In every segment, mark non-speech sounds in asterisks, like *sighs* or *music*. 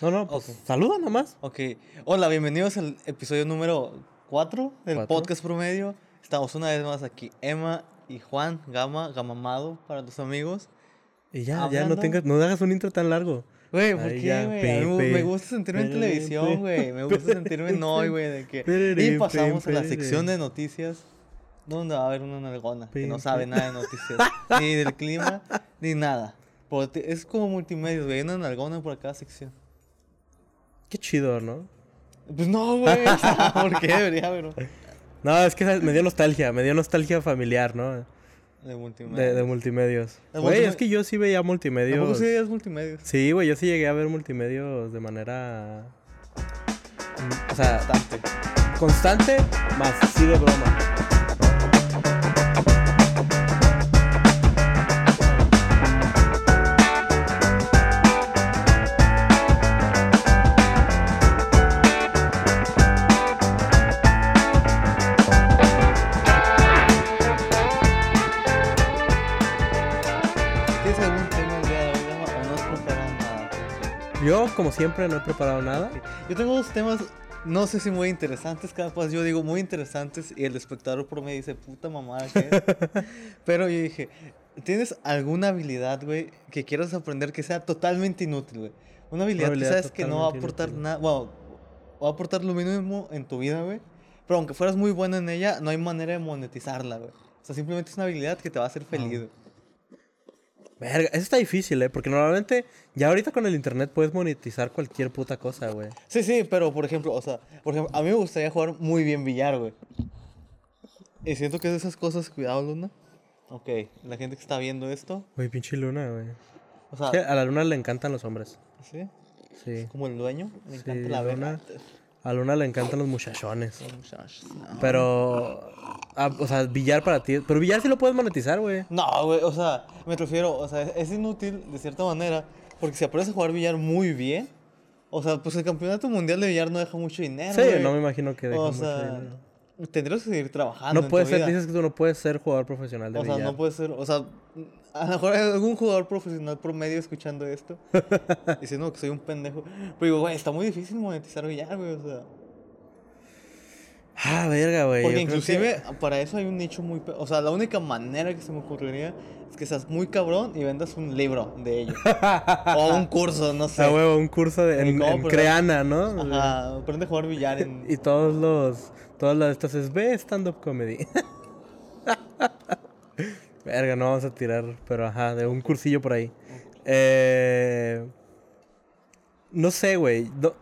No, no, pues saluda nomás. Ok. Hola, bienvenidos al episodio número 4 del Cuatro. podcast promedio. Estamos una vez más aquí, Emma y Juan Gama, Gamamado para los amigos. Y ya, ya no tengas, no hagas un intro tan largo. Güey, ¿por Ay, qué, güey? Me- gusta sentirme en televisión, güey. Me gusta sentirme en hoy, güey. De que... Y pasamos a la sección de noticias, donde va a haber una nalgona que no sabe nada de noticias, ni del clima, ni nada. Es como multimedia, güey. Una nalgona por cada sección. Qué chido, ¿no? Pues no, güey. *laughs* ¿Por qué debería haber? No, es que me dio nostalgia, me dio nostalgia familiar, ¿no? De multimedia. De, de multimedios. Güey, es que yo sí veía ¿Tampoco multimedios. sí es multimedia? Sí, güey, yo sí llegué a ver multimedios de manera. mm, O sea, Bastante. constante, más sí de broma. Como siempre, no he preparado nada. Yo tengo dos temas, no sé si muy interesantes, capaz yo digo muy interesantes y el espectador por me dice, puta mamada, ¿qué es?". *laughs* Pero yo dije, ¿tienes alguna habilidad, güey, que quieras aprender que sea totalmente inútil, güey? Una habilidad, habilidad que sabes que no va a aportar nada, bueno, va a aportar lo mínimo en tu vida, güey. Pero aunque fueras muy bueno en ella, no hay manera de monetizarla, güey. O sea, simplemente es una habilidad que te va a hacer feliz, güey. Verga, eso está difícil, ¿eh? Porque normalmente, ya ahorita con el internet puedes monetizar cualquier puta cosa, güey. Sí, sí, pero por ejemplo, o sea, por ejemplo, a mí me gustaría jugar muy bien billar, güey. Y siento que es de esas cosas, cuidado, Luna. Ok, la gente que está viendo esto, Güey, pinche luna, güey. o sea, Es que a la luna le encantan los hombres. sí, Sí. como el dueño, le encanta Sí, la Luna. A Luna le encantan los muchachones. Los muchachos, no. Pero. ah, o sea, billar para ti. Pero billar sí lo puedes monetizar, güey. No, güey, o sea, me refiero, o sea, es inútil de cierta manera, porque si aprendes a jugar billar muy bien, o sea, pues el campeonato mundial de billar no deja mucho dinero, Sí, güey. no me imagino que deje O mucho sea, dinero. Tendrías que seguir trabajando No en puedes tu ser, vida. dices que tú no puedes ser jugador profesional de O sea, no puede ser, o sea, a lo mejor hay algún jugador profesional promedio escuchando esto, *laughs* diciendo que soy un pendejo. Pero digo, güey, está muy difícil monetizar billar, güey, o sea. Ah, verga, güey. Porque inclusive para eso hay un nicho muy... O sea, la única manera que se me ocurriría es que seas muy cabrón y vendas un libro de ello. o un *laughs* curso, no sé. Ah, huevo, un curso de, en, Creana, ¿no? Ajá, aprende a jugar billar *laughs* en... Y todos los. Todas las de estas es ve stand-up comedy. *laughs* Verga, no vamos a tirar, pero ajá, de un cursillo por ahí. Eh, no sé, güey. no-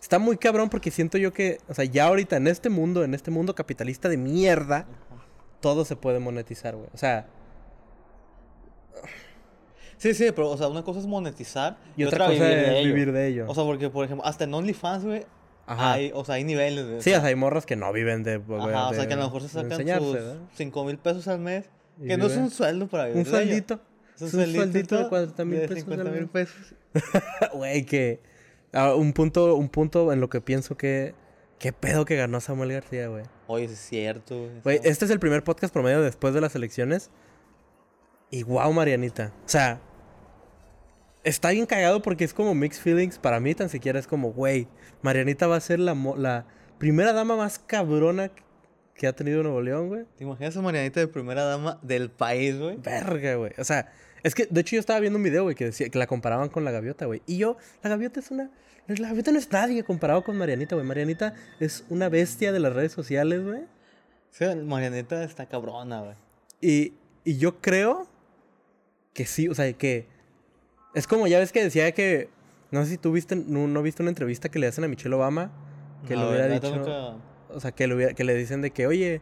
está muy cabrón porque siento yo que, o sea, ya ahorita en este mundo, en este mundo capitalista de mierda, todo se puede monetizar, güey. O sea, Sí, sí, pero, o sea, una cosa es monetizar y, otra, cosa vivir es vivir de ello. O sea, porque, por ejemplo, hasta en OnlyFans, güey, Ajá. hay, o sea, hay niveles, o sí, o sea, hay morras que no viven de. Ajá, o sea, de- que a lo mejor se de sacan sus ¿verdad? 5 mil pesos al mes. Que no es un sueldo para vivir. Un de sueldito. Es un, sueldito de 40 mil de pesos 50 al mil pesos. *laughs* Güey, que. ah, un punto, un punto en lo que pienso que. ¿Qué pedo que ganó Samuel García, güey? Oye, es cierto. güey, este es el primer podcast promedio después de las elecciones. Y wow, Marianita. O sea, está bien cagado porque es como mixed feelings. Para mí, tan siquiera es como, güey, Marianita va a ser la, la primera dama más cabrona que ha tenido Nuevo León, güey. ¿Te imaginas a Marianita de primera dama del país, güey? Verga, güey. O sea, es que, de hecho, yo estaba viendo un video, güey, que decía que la comparaban con la gaviota, güey. Y yo, la gaviota es una. La gaviota no es nadie comparado con Marianita, güey. Marianita es una bestia de las redes sociales, güey. Sí, Marianita está cabrona, güey. Y, y yo creo que sí, o sea, que. Es como ya ves que decía que. No sé si tú viste, no, no viste una entrevista que le hacen a Michelle Obama. Que No, le hubiera dicho. nunca- O sea, que le, hubiera- que le dicen de que, oye,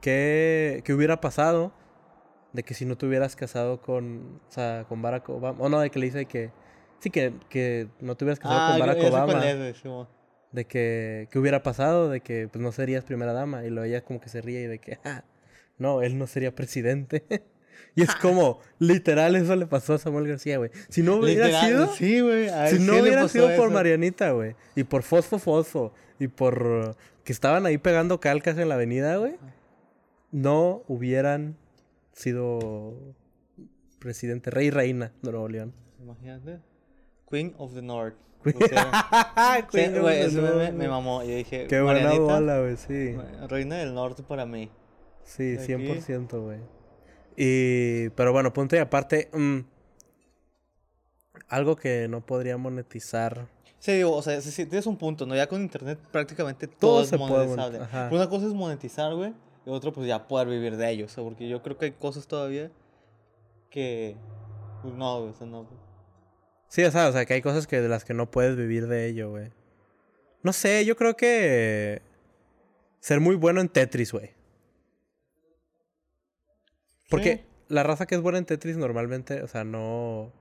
¿qué, ¿qué hubiera pasado de que si no te hubieras casado con, o sea, con Barack Obama? O no, de que le dice que, sí, que, que no te hubieras casado Ah, con Barack Obama. es. De que, ¿qué hubiera pasado? De que, pues, no serías primera dama. Y luego ella como que se ríe y de que, ah, no, él no sería presidente. *laughs* y es como, literal, eso le pasó a Samuel García, güey. Si no hubiera Literal, sido... Sí, güey. Si no hubiera sido por eso. Marianita, güey. Y por Fosfo Fosfo. Y por uh, que estaban ahí pegando calcas en la avenida, güey. No hubieran sido presidente, rey y reina de Nuevo León. Imagínate. Queen of the North. Queen-. *laughs* Sí, Queen of güey, North, me güey. mamó. Yo dije, Qué buena bola, güey, sí. Reina del Norte para mí. Sí, Aquí. 100%, güey. Y, pero bueno, punto y aparte, mm, algo que no podría monetizar. Sí, digo, o sea, sí, tienes un punto, ¿no? Ya con internet prácticamente Todo todo, es se puede mon- monetizable. ajá. Una cosa es monetizar, güey, y otra pues ya poder vivir de ello, o sea, porque yo creo que hay cosas todavía que... Pues no, güey, o sea, no. Sí, o sea, o sea, que hay cosas que de las que no puedes vivir de ello, güey. No sé, yo creo que ser muy bueno en Tetris, güey. Porque Sí. la raza que es buena en Tetris normalmente, o sea, no... O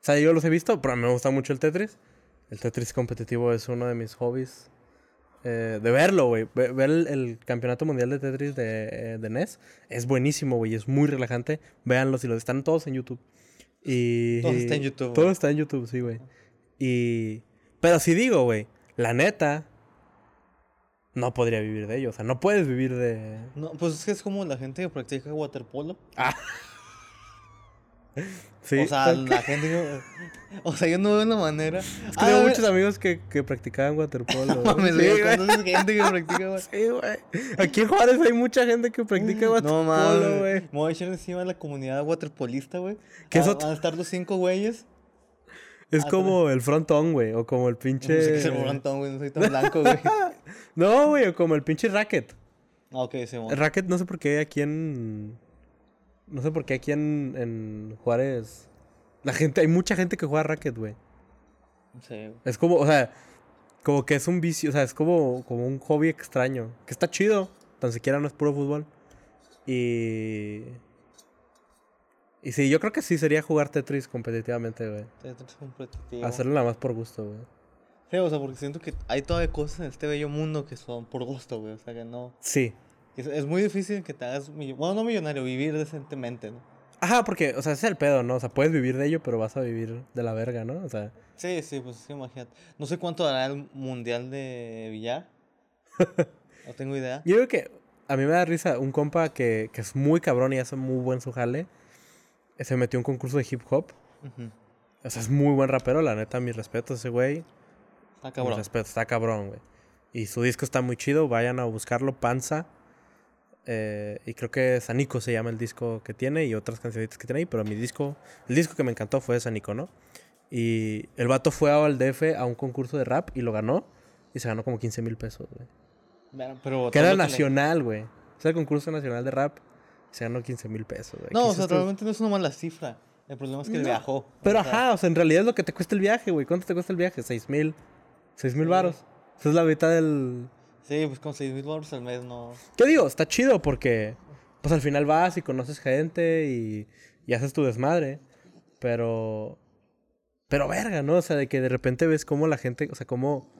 sea, yo los he visto, pero me gusta mucho el Tetris. El Tetris competitivo es uno de mis hobbies. eh, de verlo, güey. Ve- Ver el, el campeonato mundial de Tetris de, eh, de NES es buenísimo, güey. Es muy relajante. Véanlos y los están todos en YouTube. Y... Todo está en YouTube, Todo está en YouTube, sí, güey. Y... Pero si digo, güey, la neta... No podría vivir de ello. O sea, no puedes vivir de... No, pues es que es como la gente que practica waterpolo. *laughs* Sí. O sea, es la gente que... O sea, yo no veo una manera... que Ah, tengo güey, muchos amigos que, que practicaban waterpolo. no *laughs* mames, Sí, güey. ¿conoces gente que practica waterpolo? Sí, güey. Aquí en Juárez hay mucha gente que practica No waterpolo, mames, güey. me voy a echar encima de la comunidad waterpolista, güey. ¿Qué es Va- otro? Van a estar los cinco güeyes. Es Ah, como el frontón, güey. O como el *laughs* No sé qué pinche. es el montón, güey, no soy tan blanco, güey. *laughs* No, güey, o como el pinche racket. Ah, ok, sí, El racket, no sé por qué aquí en. No sé por qué aquí en, en Juárez. La gente, hay mucha gente que juega racket, güey. Sí, güey. Es como, o sea, como que es un vicio, o sea, es como, como un hobby extraño. Que está chido, tan siquiera no es puro fútbol. Y. Y sí, yo creo que sí sería jugar Tetris competitivamente, güey. Tetris competitivo. Hacerlo nada más por gusto, güey. Sí, o sea, porque siento que hay todavía cosas en este bello mundo que son por gusto, güey. O sea, que no. Sí. Es, es muy difícil que te hagas. millo- Bueno, no millonario, vivir decentemente, ¿no? Ajá, porque, o sea, ese es el pedo, ¿no? O sea, puedes vivir de ello, pero vas a vivir de la verga, ¿no? O sea, Sí, sí, pues sí, imagínate. No sé cuánto dará el mundial de billar. *laughs* no tengo idea. yo creo que a mí me da risa un compa que, que es muy cabrón y hace muy buen su jale. Se metió a un concurso de hip hop. Ujú. O sea, es muy buen rapero, la neta, mi respeto a ese güey. Está Mi cabrón. respeto, está cabrón, güey. Y su disco está muy chido, vayan a buscarlo, Panza. Eh, y creo que Sanico se llama el disco que tiene y otras canciones que tiene ahí, pero mi disco, el disco que me encantó fue Sanico, ¿no? Y el vato fue al DF a un concurso de rap y lo ganó. Y se ganó como 15 mil pesos, güey. Pero Que era nacional, güey. O sea, el concurso nacional de rap. Se ganó 15 mil pesos, güey. No, ¿Qué o sea, realmente no es una mala cifra. El problema es que él No, viajó. o Pero sea, ajá, o sea, en realidad es lo que te cuesta el viaje, güey. ¿Cuánto te cuesta el viaje? 6 mil. 6 mil varos. Esa es la mitad del, Sí, pues con 6 mil dólares al mes no. ¿Qué digo? Está chido porque, pues al final vas y conoces gente y, y haces tu desmadre. Pero, pero verga, ¿no? O sea, de que de repente ves cómo la gente, o sea, cómo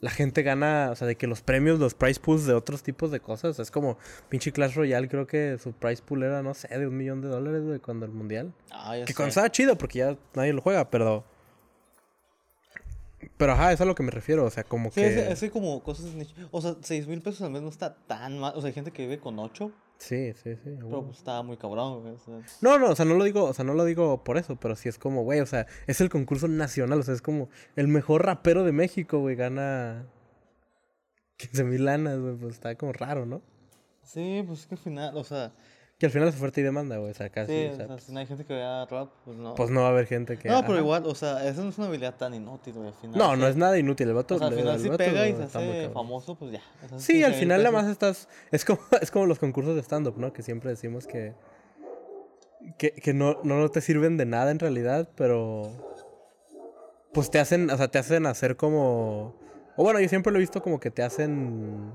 la gente gana, o sea, de que los premios, los prize pools de otros tipos de cosas. es como pinche Clash Royale, creo que su prize pool era, no sé, de un millón de dólares, güey, cuando el mundial. Ah, ya Que sé. cuando estaba chido porque ya nadie lo juega, pero... Pero ajá, es a lo que me refiero, o sea, como Sí, que... es, es que como cosas. O sea, 6 mil pesos al mes no está tan mal. O sea, hay gente que vive con 8, Sí, sí, sí. pero pues está muy cabrón, güey. O sea, No, no, o sea, no lo digo, o sea, no lo digo por eso, pero sí es como, güey, o sea, es el concurso nacional, o sea, es como el mejor rapero de México, güey, gana 15 mil lanas, güey, pues está como raro, ¿no? sí, pues es que al final, o sea, Que al final es oferta y demanda, güey, o sea, casi, sí, o o sea, sea, si no hay gente que vea rap, pues no. pues no va a haber gente que... no, pero ajá. igual, o sea, esa no es una habilidad tan inútil, güey, al final. No, sí. no es nada inútil, el vato... O sea, al final el si pega y se hace famoso, pues ya. O sea, Sí, 15,000 al final nada más estás... Es como, *laughs* es como los concursos de stand-up, ¿no? Que siempre decimos que... Que, que no, no te sirven de nada en realidad, pero... Pues te hacen, o sea, te hacen hacer como... O bueno, yo siempre lo he visto como que te hacen...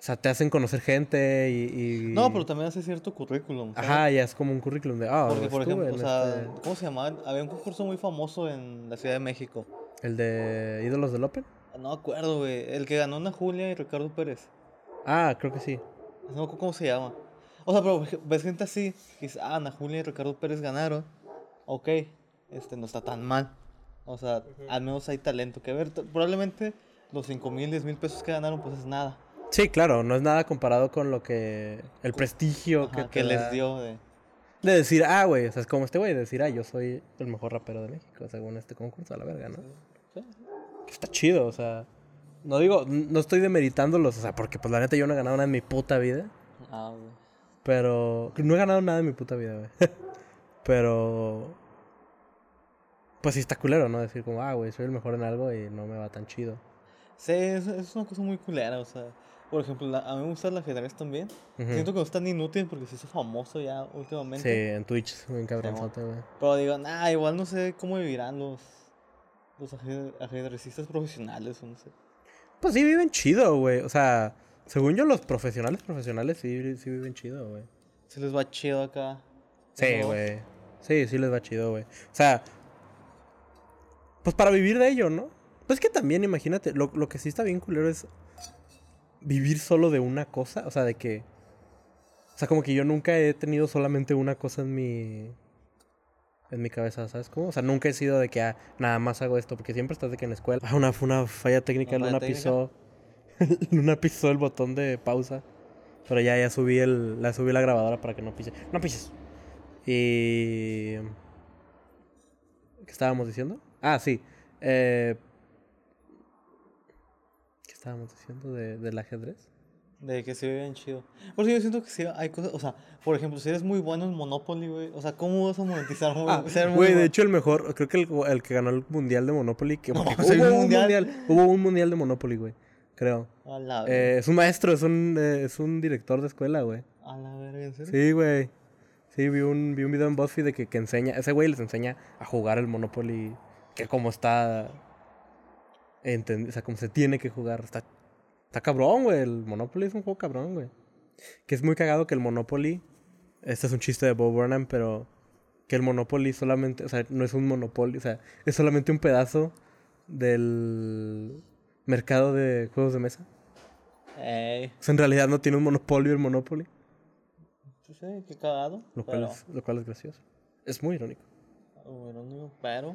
O sea, te hacen conocer gente y... y- No, pero también hace cierto currículum. ¿sabes? Ajá, ya es como un currículum de... Ah, Porque, por ejemplo, o sea, este- ¿cómo se llamaba? Había un concurso muy famoso en la Ciudad de México. El de ídolos del Open. No me acuerdo, güey. El que ganó Ana Julia y Ricardo Pérez. Ah, creo que sí. No acuerdo cómo se llama. O sea, pero ves gente así. Que dice, ah, Ana Julia y Ricardo Pérez ganaron. Ok, este no está tan mal. O sea, al menos hay talento que ver. Probablemente los 5 mil, 10 mil pesos que ganaron, pues es nada. Sí, claro, no es nada comparado con lo que... El prestigio Ajá, que, les da. dio de. De decir, ah, güey, o sea, es como este güey, de decir, ah, yo soy el mejor rapero de México, según este concurso, a la verga, ¿no? Sí. Está chido, o sea. No digo, no estoy demeritándolos, o sea, porque pues la neta yo no he ganado nada en mi puta vida. Ah, güey. Pero. No he ganado nada en mi puta vida, güey. *laughs* pero. Pues sí está culero, ¿no? Decir como, ah, güey, soy el mejor en algo y no me va tan chido. Sí, es, es una cosa muy culera, o sea. Por ejemplo, la- a mí me gusta el ajedrez también. Siento que no es tan inútil porque se hizo famoso ya Sí, últimamente. en Twitch, muy cabronzote, güey. Pero digo, nah, igual no sé cómo vivirán los, los aje- ajedrecistas profesionales o no sé. Pues sí viven chido, güey. O sea, según yo, los profesionales profesionales sí, sí viven chido, güey. Se les va chido acá. Sí, güey. Sí, sí les va chido, güey. O sea, pues para vivir de ello, ¿no? Pues que también, imagínate, lo, lo que sí está bien culero es vivir solo de una cosa. O sea, de que. O sea, como que yo nunca he tenido solamente una cosa en mi. En mi cabeza, ¿sabes cómo? O sea, nunca he sido de que ah, nada más hago esto, porque siempre estás de que en la escuela. Ah, una, una falla técnica, ¿Una Luna pisó. *laughs* Luna pisó el botón de pausa. Pero ya, ya subí el. La subí la grabadora para que no pise. No pises. Y. ¿Qué estábamos diciendo? Ah, sí. Eh, ¿Qué estábamos diciendo de, del ajedrez? De que se ve bien chido. Por eso yo siento que sí hay cosas, o sea, por ejemplo, si eres muy bueno en Monopoly, güey, o sea, ¿cómo vas a monetizar muy, *laughs* Ah, güey, de hecho el mejor, creo que el, el que ganó el mundial de Monopoly, que *laughs* No, porque ¿sí hay hubo, un un mundial? mundial, hubo un mundial de Monopoly, güey, creo. A la Eh, es un maestro, es un, eh, es un director de escuela, güey. A la verga, ¿en serio? Sí, güey. Sí, vi un, vi un video en BuzzFeed de que, que enseña, ese güey les enseña a jugar el Monopoly, que como está, enten- o sea, como se tiene que jugar, está, está cabrón, güey, el Monopoly es un juego cabrón, güey. Que es muy cagado que el Monopoly, este es un chiste de Bob Burnham, pero que el Monopoly solamente, o sea, no es un Monopoly, o sea, es solamente un pedazo del mercado de juegos de mesa. Ey, O sea, en realidad no tiene un monopolio el Monopoly. sí, qué cagado. Lo cual, pero, es, lo cual es gracioso. Es muy irónico. bueno, no, pero...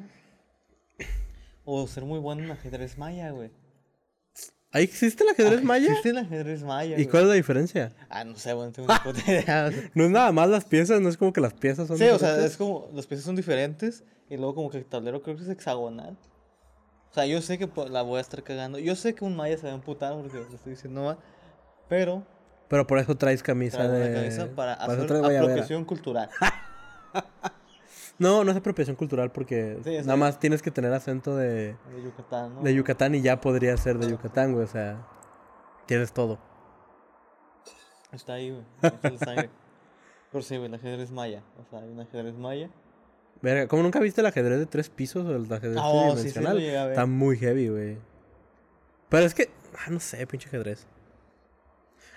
O ser muy bueno en ajedrez maya, güey. ¿Ahí existe el ajedrez maya? Existe el ajedrez maya, ¿Y güey. cuál es la diferencia? Ah, no sé, bueno, tengo una puta idea. *laughs* No es nada más las piezas, no es como que las piezas son Sí, o sea, es como, las piezas son diferentes y luego como que el tablero creo que es hexagonal. O sea, yo sé que la voy a estar cagando. Yo sé que un maya se va a emputar porque lo estoy diciendo mal, pero Pero por eso traes camisa de... para eso hacer apropiación cultural. *laughs* No, no es apropiación cultural porque Sí, nada más tienes que tener acento de, De Yucatán, ¿no? de Yucatán y ya podría ser de Yucatán, güey. O sea, tienes todo. Está ahí, güey. Está la sangre. Pero sí, güey, el ajedrez maya. O sea, hay un ajedrez maya. Verga, ¿cómo nunca viste el ajedrez de tres pisos o el ajedrez Ah, oh, sí, sí, tridimensional? a ver. Está muy heavy, güey. Pero es que, ah, no sé, pinche ajedrez.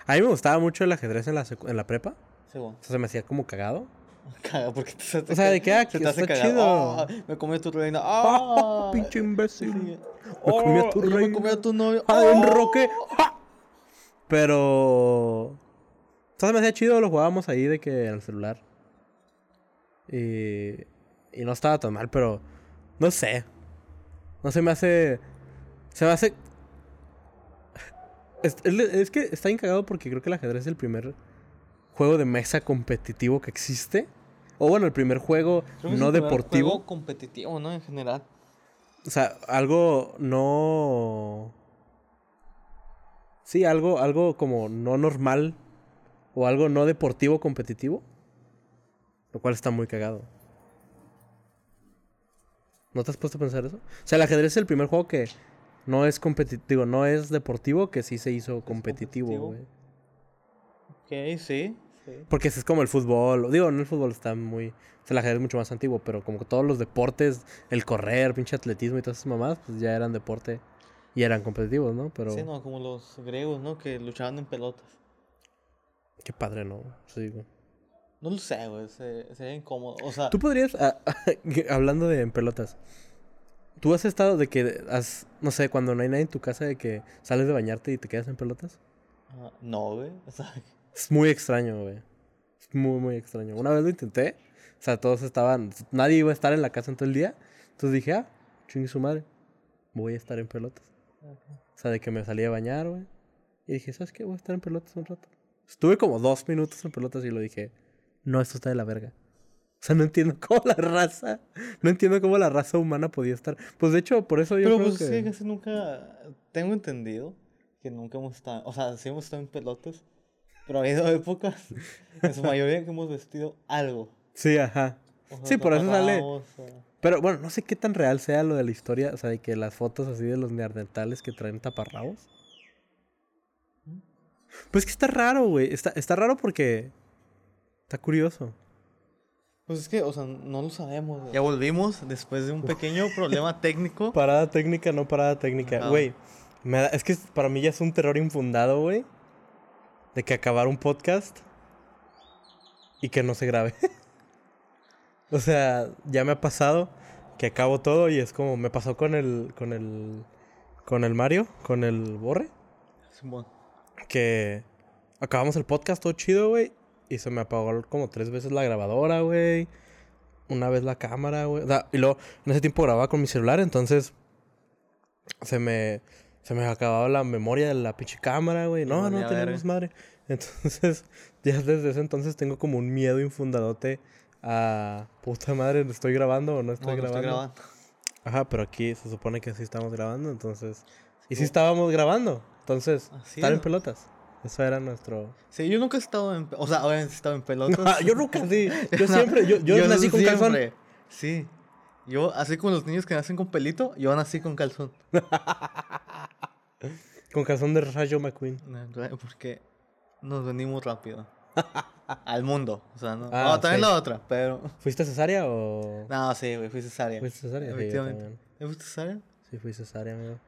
A mí me gustaba mucho el ajedrez en la, en la prepa. Sí, güey. O sea, se me hacía como cagado. *laughs* Caga, porque te, O sea, de que, ah, se te hace cagar. chido. Oh, me comí tu reina. ¡Ah! pinche imbécil. Me comí a tu Oh, yo reina. Me comí a tu novio. ¡Ah, un ¡Oh! roque! ¡Ah! Pero. Entonces me hacía chido, lo jugábamos ahí de que en el celular. Y. Y no estaba tan mal, pero. No sé. No se me hace. Se me hace. Es, es- es que está bien cagado porque creo que el ajedrez es el primer juego de mesa competitivo que existe. O bueno, el primer juego no el primer deportivo. juego competitivo, ¿no? En general. O sea, algo no. Sí, algo, algo como no normal. O algo no deportivo competitivo. Lo cual está muy cagado. ¿No te has puesto a pensar eso? O sea, el ajedrez es el primer juego que no es competitivo, no es deportivo, que sí se hizo competitivo, competitivo. güey. Ok, sí. Sí. Porque es como el fútbol. Digo, no el fútbol está muy. O sea, el ajedrez es mucho más antiguo, pero como que todos los deportes, el correr, pinche atletismo y todas esas mamadas, pues ya eran deporte y eran competitivos, ¿no? Pero. Sí, no, como los griegos, ¿no? Que luchaban en pelotas. Qué padre, ¿no? Sí, güey. No lo sé, güey. se- Sería incómodo. O sea, Tú podrías, ah, *laughs* hablando de en pelotas, ¿tú has estado de que has, no sé, cuando no hay nadie en tu casa, de que sales de bañarte y te quedas en pelotas? ah, no, güey. *laughs* O sea, Es muy extraño, güey. Es muy, muy extraño. Una vez lo intenté, o sea, todos estaban, nadie iba a estar en la casa en todo el día, entonces dije, ah, chingue su madre, voy a estar en pelotas. O sea, de que me salí a bañar, güey. Y dije, ¿sabes qué? Voy a estar en pelotas un rato. Estuve como dos minutos en pelotas y lo dije, no, esto está de la verga. O sea, no entiendo *laughs* cómo la raza. No entiendo cómo la raza humana podía estar. Pues de hecho, por eso yo Pero creo pues que. sí, casi nunca. Tengo entendido que nunca hemos estado. O sea, sí hemos estado en pelotas. Pero ha habido épocas, en su mayoría, que hemos vestido algo. Sí, ajá. O sea, Sí, por eso sale- o- Pero bueno, no sé qué tan real sea lo de la historia. O sea, de que las fotos así de los neandertales que traen taparrabos. Pues que está raro, güey. Está, está raro porque. Está curioso. Pues es que, o sea, no lo sabemos. güey. Ya volvimos después de un pequeño *laughs* problema técnico. Parada técnica, no parada técnica. Güey, me da- es que para mí ya es un terror infundado, güey. De que acabar un podcast y que no se grabe. *laughs* o sea, ya me ha pasado que acabo todo y es como me pasó con el con el con el Mario, con el Borre, Simón. que acabamos el podcast todo chido, güey, y se me apagó como tres veces la grabadora, güey. Una vez la cámara, güey. O sea, y luego en ese tiempo grababa con mi celular, entonces se me se me acababa la memoria de la pinche cámara, güey. No, no tenemos madre. *laughs* Entonces, ya desde ese entonces tengo como un miedo infundadote a puta madre, ¿estoy grabando o no estoy, No, no grabando? estoy grabando. Ajá, pero aquí se supone que sí estamos grabando, entonces. Y sí estábamos grabando. Entonces, Así estar en pelotas. Eso era nuestro. Sí, yo nunca he estado en. O sea, obviamente he estado en *laughs* pelotas. Ah, yo nunca, sí. *laughs* Yo No, siempre, yo, yo, nací con calzón. Sí. Yo, así como los niños que nacen con pelito, yo nací con calzón. *laughs* Con calzón de Rayo McQueen. Porque nos venimos rápido. *laughs* Al mundo. O sea, no. Ah, también sí. la otra, pero. *laughs* ¿Fuiste cesárea o.? No, sí, güey, fui cesárea. ¿Fuiste cesárea? Sí, Efectivamente. ¿Ya fuiste cesárea? Sí, fui cesárea, amigo.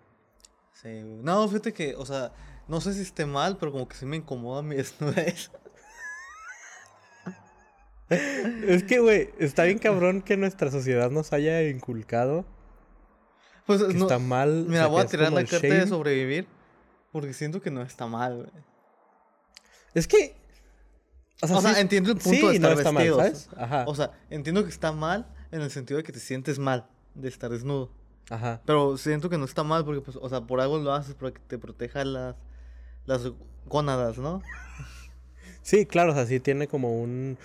Sí, güey. No, fíjate que, o sea, no sé si esté mal, pero como que sí me incomoda mi desnudez. Es que, güey, está bien cabrón que nuestra sociedad nos haya inculcado Pues que no. está mal. o Mira, sea, voy a tirar la carta de sobrevivir. Porque siento que no está mal, güey. Es que. O sea, sí- entiendo el punto sí, de estar no está mal, vestidos. ¿sabes? Ajá. O sea, entiendo que está mal en el sentido de que te sientes mal de estar desnudo. Ajá. Pero siento que no está mal porque, pues, o sea, por algo lo haces para que te proteja las, las gónadas, ¿no? Sí, claro, o sea, sí tiene como un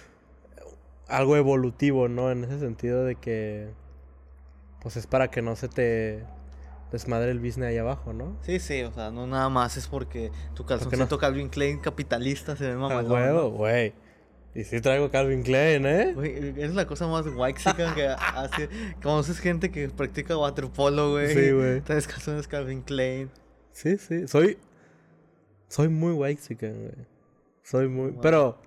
algo evolutivo, ¿no? En ese sentido de que pues es para que no se te desmadre el business ahí abajo, ¿no? Sí, sí, o sea, no nada más es porque tu qué no? calzoncito Calvin Klein capitalista se ve A mamalón. huevo, güey. Y sí traigo Calvin Klein, ¿eh? Güey, es la cosa más waxica que hace. *laughs* Conoces gente que practica waterpolo, güey. Sí, güey. Traes calzones Calvin Klein. Sí, sí, soy soy muy white güey. Soy muy, Wow. pero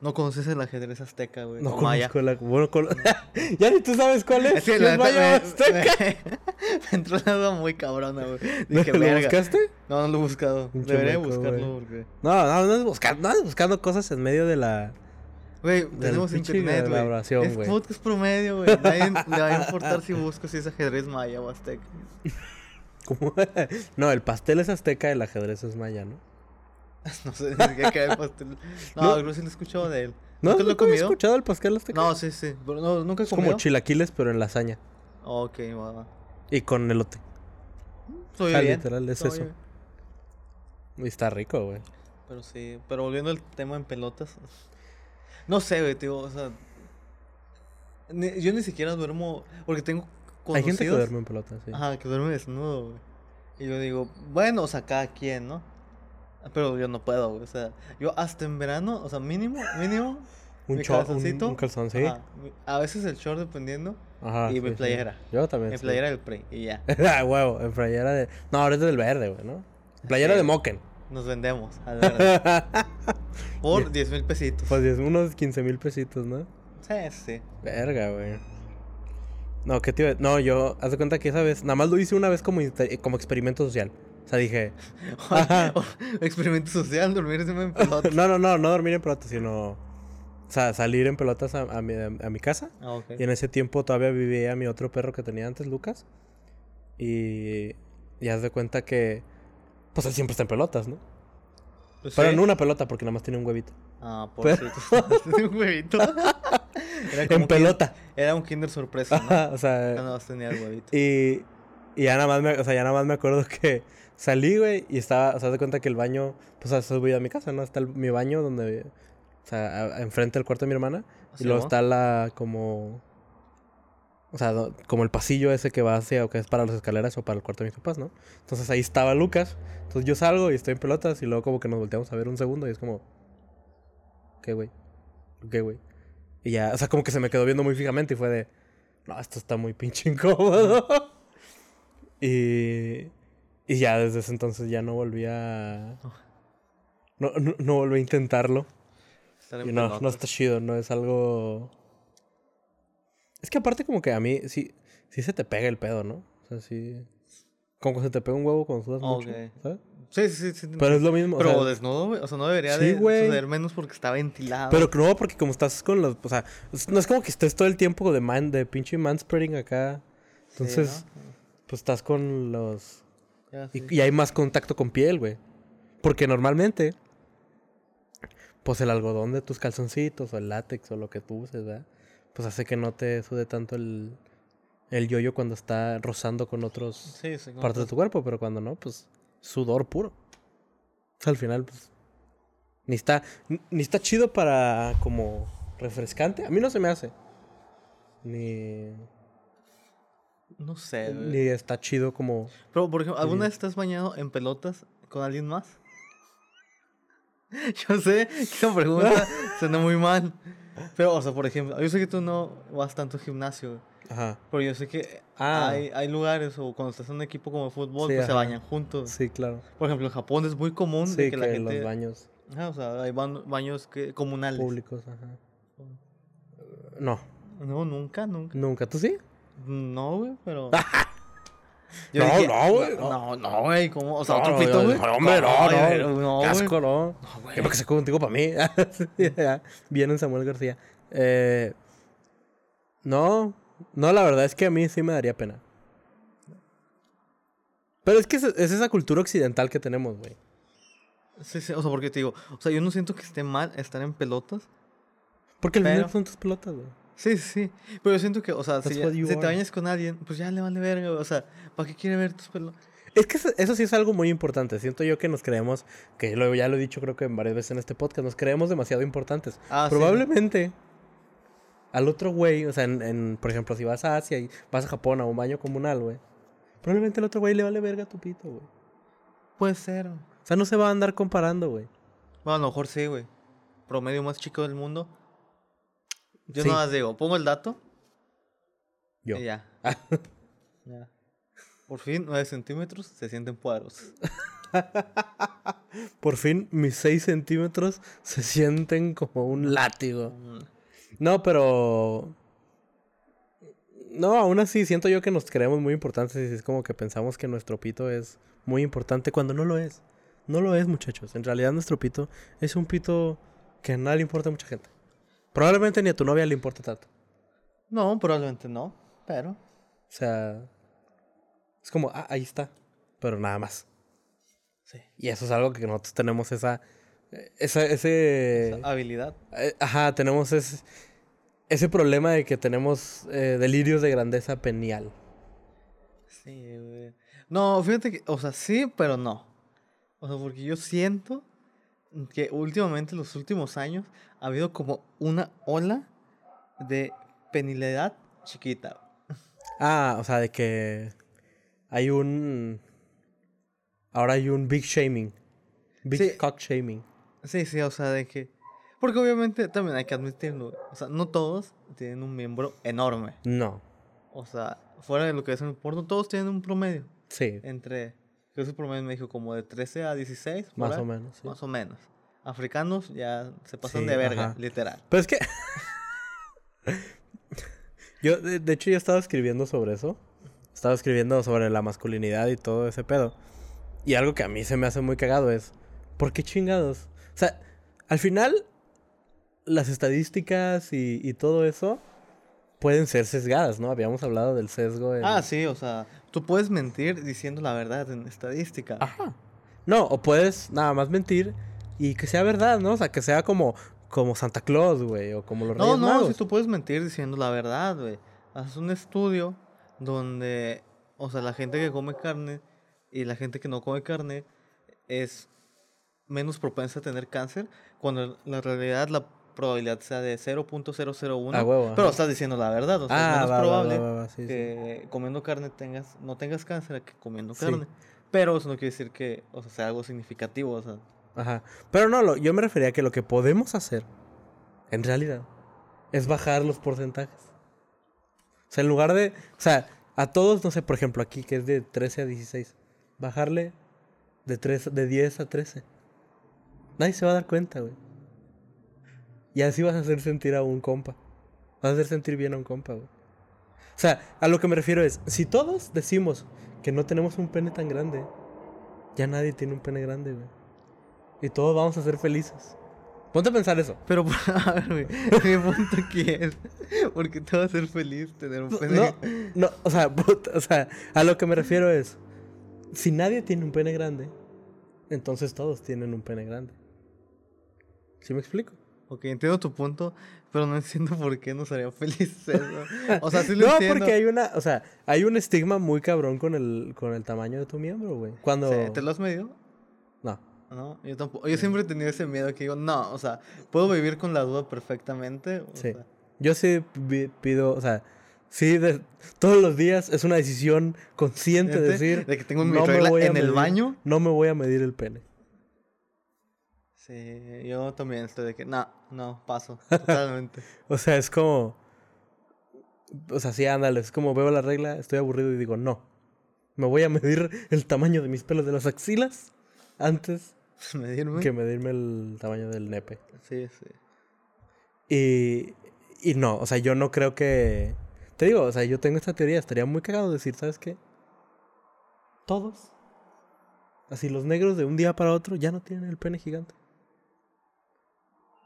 No conoces el ajedrez azteca, güey. no conozco la bueno, con- *laughs* ya ni tú sabes cuál es. *laughs* ¿Qué la maya azteca? me- *laughs* me entró una duda muy cabrona, güey. ¿Lo, Dije, lo verga. buscaste? No, no lo he buscado. Pinche Debería loco, buscarlo porque. No, no, no es buscando, no es buscando cosas en medio de la Güey, tenemos internet, güey. Es güey. podcast promedio, güey. Nadie le va a importar si busco si es ajedrez maya o azteca. ¿Cómo? No, el pastel es azteca, el ajedrez es maya, ¿no? *laughs* No sé ni siquiera el pastel. *laughs* No, No. creo que sí lo he escuchado de él. ¿No? ¿Nunca lo he ¿Nunca habías comido? escuchado el pastel azteca? No, sí, sí. Pero no, nunca he es como comido. chilaquiles, pero en lasaña. Ok, va. Y con elote. Soy Ah, bien. literal, es Soy eso. bien. Y está rico, güey. Pero sí, pero volviendo al tema en pelotas. No sé, güey, tío, o sea. ni- yo ni siquiera duermo. Porque tengo Hay gente que conocidos- duerme en pelota, sí. Ajá, que duerme desnudo, güey. Y yo digo, bueno, o sea, cada quien, ¿no? Pero yo no puedo, güey. O sea, yo hasta en verano, o sea, mínimo, mínimo. *laughs* Un short, un, calzoncito, un calzón, sí. ajá, mi- a veces el short dependiendo. Ajá, y sí, mi sí. playera. Yo también. Mi sí. playera del Prey y ya. *laughs* ah, huevo, en playera de. No, ahora es del verde, güey, ¿no? Playera de Moken. Nos vendemos, al verde. *laughs* Por 10 mil pesitos. Pues es unos 15 mil pesitos, ¿no? Sí, sí. Verga, güey. No, ¿qué te iba a- No, yo, haz de cuenta que esa vez, nada más lo hice una vez como, como experimento social. O sea, dije. *laughs* *laughs* Experimento social, dormir en *laughs* pelota. no, no, no, no dormir en pelotas, sino, o sea, salir en pelotas a, a mi, a mi casa. Ah. Y en ese tiempo todavía vivía mi otro perro que tenía antes, Lucas. Y, y haz de cuenta que, pues él siempre está en pelotas, ¿no? Pues Pero sí. no una pelota porque nada más tiene un huevito. Ah, por Pero- un huevito. Era como En pelota. Era un Kinder sorpresa, ¿no? O sea, Nada más tenía el huevito. Y, y ya nada más me, o sea, ya nada más me acuerdo *laughs* que salí, güey, y estaba, o sea, de cuenta que el baño, pues, o sea, voy a mi casa, ¿no? Está el- mi baño donde, O sea, a- a- enfrente del cuarto de mi hermana. Y luego ¿no? está la como... O sea, do- como el pasillo ese que va hacia, o que es para las escaleras o para el cuarto de mis papás, ¿no? Entonces ahí estaba Lucas. Entonces yo salgo y estoy en pelotas y luego como que nos volteamos a ver un segundo y es como... ¿Qué, güey? ¿Qué, güey? Y ya, o sea, como que se me quedó viendo muy fijamente y fue de... No, esto está muy pinche incómodo. *laughs* y... Y ya desde ese entonces ya no volví a... No, no, no volví a intentarlo. Y no, no está chido, no es algo... Es que aparte como que a mí sí, sí se te pega el pedo, ¿no? O sea, sí... Como que se te pega un huevo cuando sudas mucho, Ok. ¿sabes? Sí, sí, sí. sí, Pero es lo mismo, o Pero sea, desnudo. O sea, no debería Sí, de suceder menos porque está ventilado. Pero no, porque como estás con los... O sea, no es como que estés todo el tiempo de, man, de pinche manspreading acá. Sí, Entonces, ¿no? Pues estás con los... Y, sí. y hay más contacto con piel, güey. Porque normalmente, pues el algodón de tus calzoncitos o el látex o lo que tú uses, ¿verdad? Pues hace que no te sude tanto el, el yoyo cuando está rozando con otros Sí, sí. como partes de tu cuerpo, pero cuando no, pues sudor puro. O sea, al final, pues, ni está, ni está chido para como refrescante. A mí no se me hace. Ni, No sé, güey. ni está chido como... Pero, por ejemplo, ¿alguna vez estás bañado en pelotas con alguien más? *laughs* Yo sé que esa pregunta *laughs* suena muy mal. Pero, o sea, por ejemplo, yo sé que tú no vas tanto al gimnasio, Ajá. pero yo sé que Ah. hay, hay lugares o cuando estás en un equipo como de fútbol, Sí, pues se bañan juntos. Sí, claro. Por ejemplo, en Japón es muy común Sí, de que, que, la gente... los baños Ajá, o sea, hay baños que, comunales. públicos, ajá. No, No, nunca, nunca. nunca. ¿Tú sí? No, güey, pero... *laughs* No, no, güey, No, no, güey, ¿cómo? O sea, No, otro no, pito, no, güey. no, hombre, no, no. güey, no, Qué güey. asco, no. No, güey. Yo porque se contigo para mí. *laughs* Viene Samuel García. Eh, no, no, la verdad es que a mí sí me daría pena. Pero es que es, es esa cultura occidental que tenemos, güey. Sí, sí, o sea, porque te digo, o sea, yo no siento que esté mal estar en pelotas. Porque al Pero- final son tus pelotas, güey. Sí, sí, sí. Pero yo siento que, o sea, si, ya- te bañas con alguien, pues ya le vale verga, güey. O sea, ¿para qué quiere ver tus pelotas? Es que eso, eso sí es algo muy importante. Siento yo que nos creemos, que lo, ya lo he dicho creo que varias veces en este podcast, nos creemos demasiado importantes. Ah, sí. Probablemente al otro güey, o sea, en, en, por ejemplo, si vas a Asia y vas a Japón a un baño comunal, güey. Probablemente el otro güey le vale verga a tu pito, güey. Puede ser. O sea, no se va a andar comparando, güey. Bueno, a lo mejor sí, güey. Promedio más chico del mundo. Yo Sí. no más digo, pongo el dato Yo. y ya. *laughs* ya. Por fin, 9 centímetros se sienten poderosos. *laughs* Por fin, mis 6 centímetros se sienten como un látigo. No, pero. No, aún así siento yo que nos creemos muy importantes y es como que pensamos que nuestro pito es muy importante cuando no lo es. No lo es, muchachos. En realidad nuestro pito es un pito que a nadie le importa a mucha gente. Probablemente ni a tu novia le importa tanto. No, probablemente no, pero... O sea, es como, ah, ahí está. Pero nada más. Sí. Y eso es algo que nosotros tenemos esa... Esa, ese... Esa habilidad. Eh, Ajá, tenemos ese, ese problema de que tenemos eh, delirios de grandeza penial. Sí, güey. No, fíjate que, o sea, sí, pero no. O sea, porque yo siento que últimamente, los últimos años, ha habido como una ola de penilidad chiquita. Ah, o sea, de que hay un... Ahora hay un big shaming. Big Sí. cock shaming. Sí, sí, o sea, de que... Porque obviamente también hay que admitirlo. O sea, no todos tienen un miembro enorme. No. O sea, fuera de lo que es el porno, todos tienen un promedio. Sí, Entre, creo que el promedio me dijo como de 13 a 16. por más ahí. o menos. sí. Más o menos. Africanos ya se pasan Sí, de verga, ajá. literal. Pero es que... *laughs* yo, de, de hecho, yo estaba escribiendo sobre eso. Estaba escribiendo sobre la masculinidad y todo ese pedo. Y algo que a mí se me hace muy cagado es... ¿Por qué chingados? O sea, al final... Las estadísticas y, y todo eso... Pueden ser sesgadas, ¿no? Habíamos hablado del sesgo en... Ah, sí, o sea, tú puedes mentir diciendo la verdad en estadística. Ajá. No, o puedes nada más mentir y que sea verdad, ¿no? O sea, que sea como, como Santa Claus, güey, o como los no, Reyes no, Magos. si tú puedes mentir diciendo la verdad, güey. Haces un estudio donde, o sea, la gente que come carne y la gente que no come carne es menos propensa a tener cáncer, cuando en la realidad la probabilidad sea de 0.001. A huevo, pero estás diciendo la verdad, o sea, Ah, es menos va, va, probable va, va, va, sí, sí. que comiendo carne tengas, no tengas cáncer que comiendo Sí. carne. Pero eso no quiere decir que, o sea, sea algo significativo, o sea, Ajá. Pero no, lo, yo me refería a que lo que podemos hacer, en realidad, es bajar los porcentajes. O sea, en lugar de. O sea, a todos, no sé, por ejemplo, aquí que es de 13 a 16, bajarle de, 3, de 10 a 13. Nadie se va a dar cuenta, güey. Y así vas a hacer sentir a un compa. Vas a hacer sentir bien a un compa, güey. O sea, a lo que me refiero es, si todos decimos que no tenemos un pene tan grande, ya nadie tiene un pene grande, güey. Y todos vamos a ser felices. Ponte a pensar eso. Pero, *laughs* a ver, güey, mi punto aquí es, porque te va a hacer feliz tener un pene. No, no, o sea, puta, o sea, a lo que me refiero es, si nadie tiene un pene grande, entonces todos tienen un pene grande. ¿Sí me explico? Ok, entiendo tu punto, pero no entiendo por qué nos haría felices eso. *laughs* O sea, sí lo No, entiendo. porque hay una, o sea, hay un estigma muy cabrón con el, con el tamaño de tu miembro, güey. Cuando... ¿Te lo has medido? No. No, yo tampoco. Yo siempre he tenido ese miedo que digo, no, o sea, puedo vivir con la duda perfectamente. o Sí. sea, Yo sí pido, o sea, sí, de- todos los días es una decisión consciente de decir... de que tengo mi "No regla en el baño". No me voy a medir el pene. Sí, yo también estoy de que, no, no, paso, *laughs* totalmente. O sea, es como. O sea, sí, ándale. Es como veo la regla, estoy aburrido y digo, no. Me voy a medir el tamaño de mis pelos de las axilas antes *laughs* Medirme. que medirme el tamaño del nepe. Sí, sí. Y. Y no, o sea, yo no creo que. Te digo, o sea, yo tengo esta teoría. Estaría muy cagado decir, ¿sabes qué? Todos. Así, los negros de un día para otro ya no tienen el pene gigante.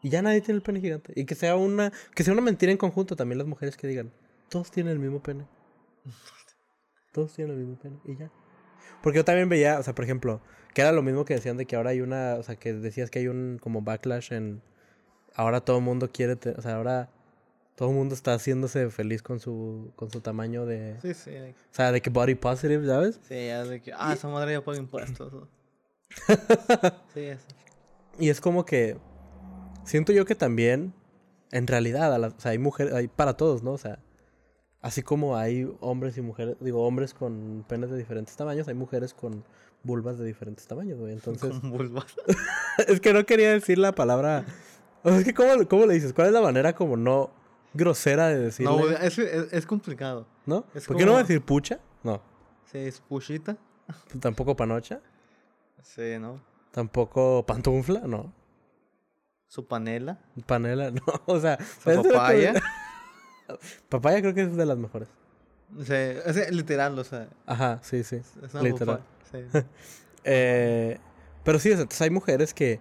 Y ya nadie tiene el pene gigante. Y que sea una, que sea una mentira en conjunto también las mujeres que digan, todos tienen el mismo pene. *laughs* Todos tienen el mismo pene. Y ya. Porque yo también veía, o sea, por ejemplo, que era lo mismo que decían de que ahora hay una, o sea, que decías que hay un como backlash en, ahora todo el mundo quiere, te- o sea, ahora todo el mundo está haciéndose feliz con su, con su tamaño de, Sí, sí. o sea, de que body positive, ¿sabes? Sí, ya de que, ah, esa madre ya paga impuestos. ¿no? *laughs* sí, eso. Y es como que siento yo que también, en realidad, a la- o sea, hay mujeres, hay para todos, ¿no? O sea, así como hay hombres y mujeres, digo, hombres con penes de diferentes tamaños, hay mujeres con vulvas de diferentes tamaños, güey. Entonces, Con vulvas. *laughs* es que no quería decir la palabra. O sea, es que, ¿cómo, ¿cómo le dices? ¿Cuál es la manera como no grosera de decirle? No, ¿No? güey, es, es, es complicado. es ¿Por qué no va a decir pucha? No. Sí, es pushita. *laughs* Tampoco panocha. Sí, ¿no? Tampoco pantufla. No. Su panela. Panela. *laughs* No. O sea. Su papaya. *laughs* papaya creo que es de las mejores. Sí, es literal, o sea. Ajá, sí, sí. Es una Literal. bufa- Sí. *laughs* Eh, pero sí, o sea, entonces hay mujeres que.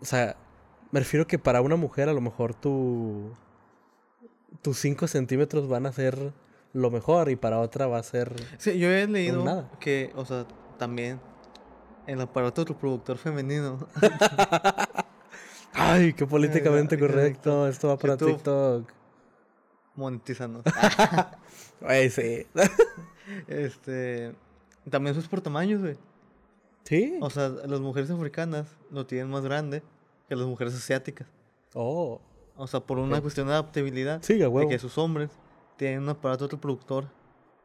O sea, me refiero que para una mujer a lo mejor tu. Tus 5 centímetros van a ser lo mejor y para otra va a ser. Sí, yo he leído nada. que, o sea, también el aparato reproductor femenino. *laughs* Ay, qué políticamente correcto. Esto va para YouTube. TikTok. Monetizanos. *laughs* Ay, sí. *laughs* este. También es por tamaños, güey. ¿Sí? O sea, las mujeres africanas lo tienen más grande que las mujeres asiáticas. Oh. O sea, por una cuestión de adaptabilidad. Sí, a de que sus hombres tienen un aparato reproductor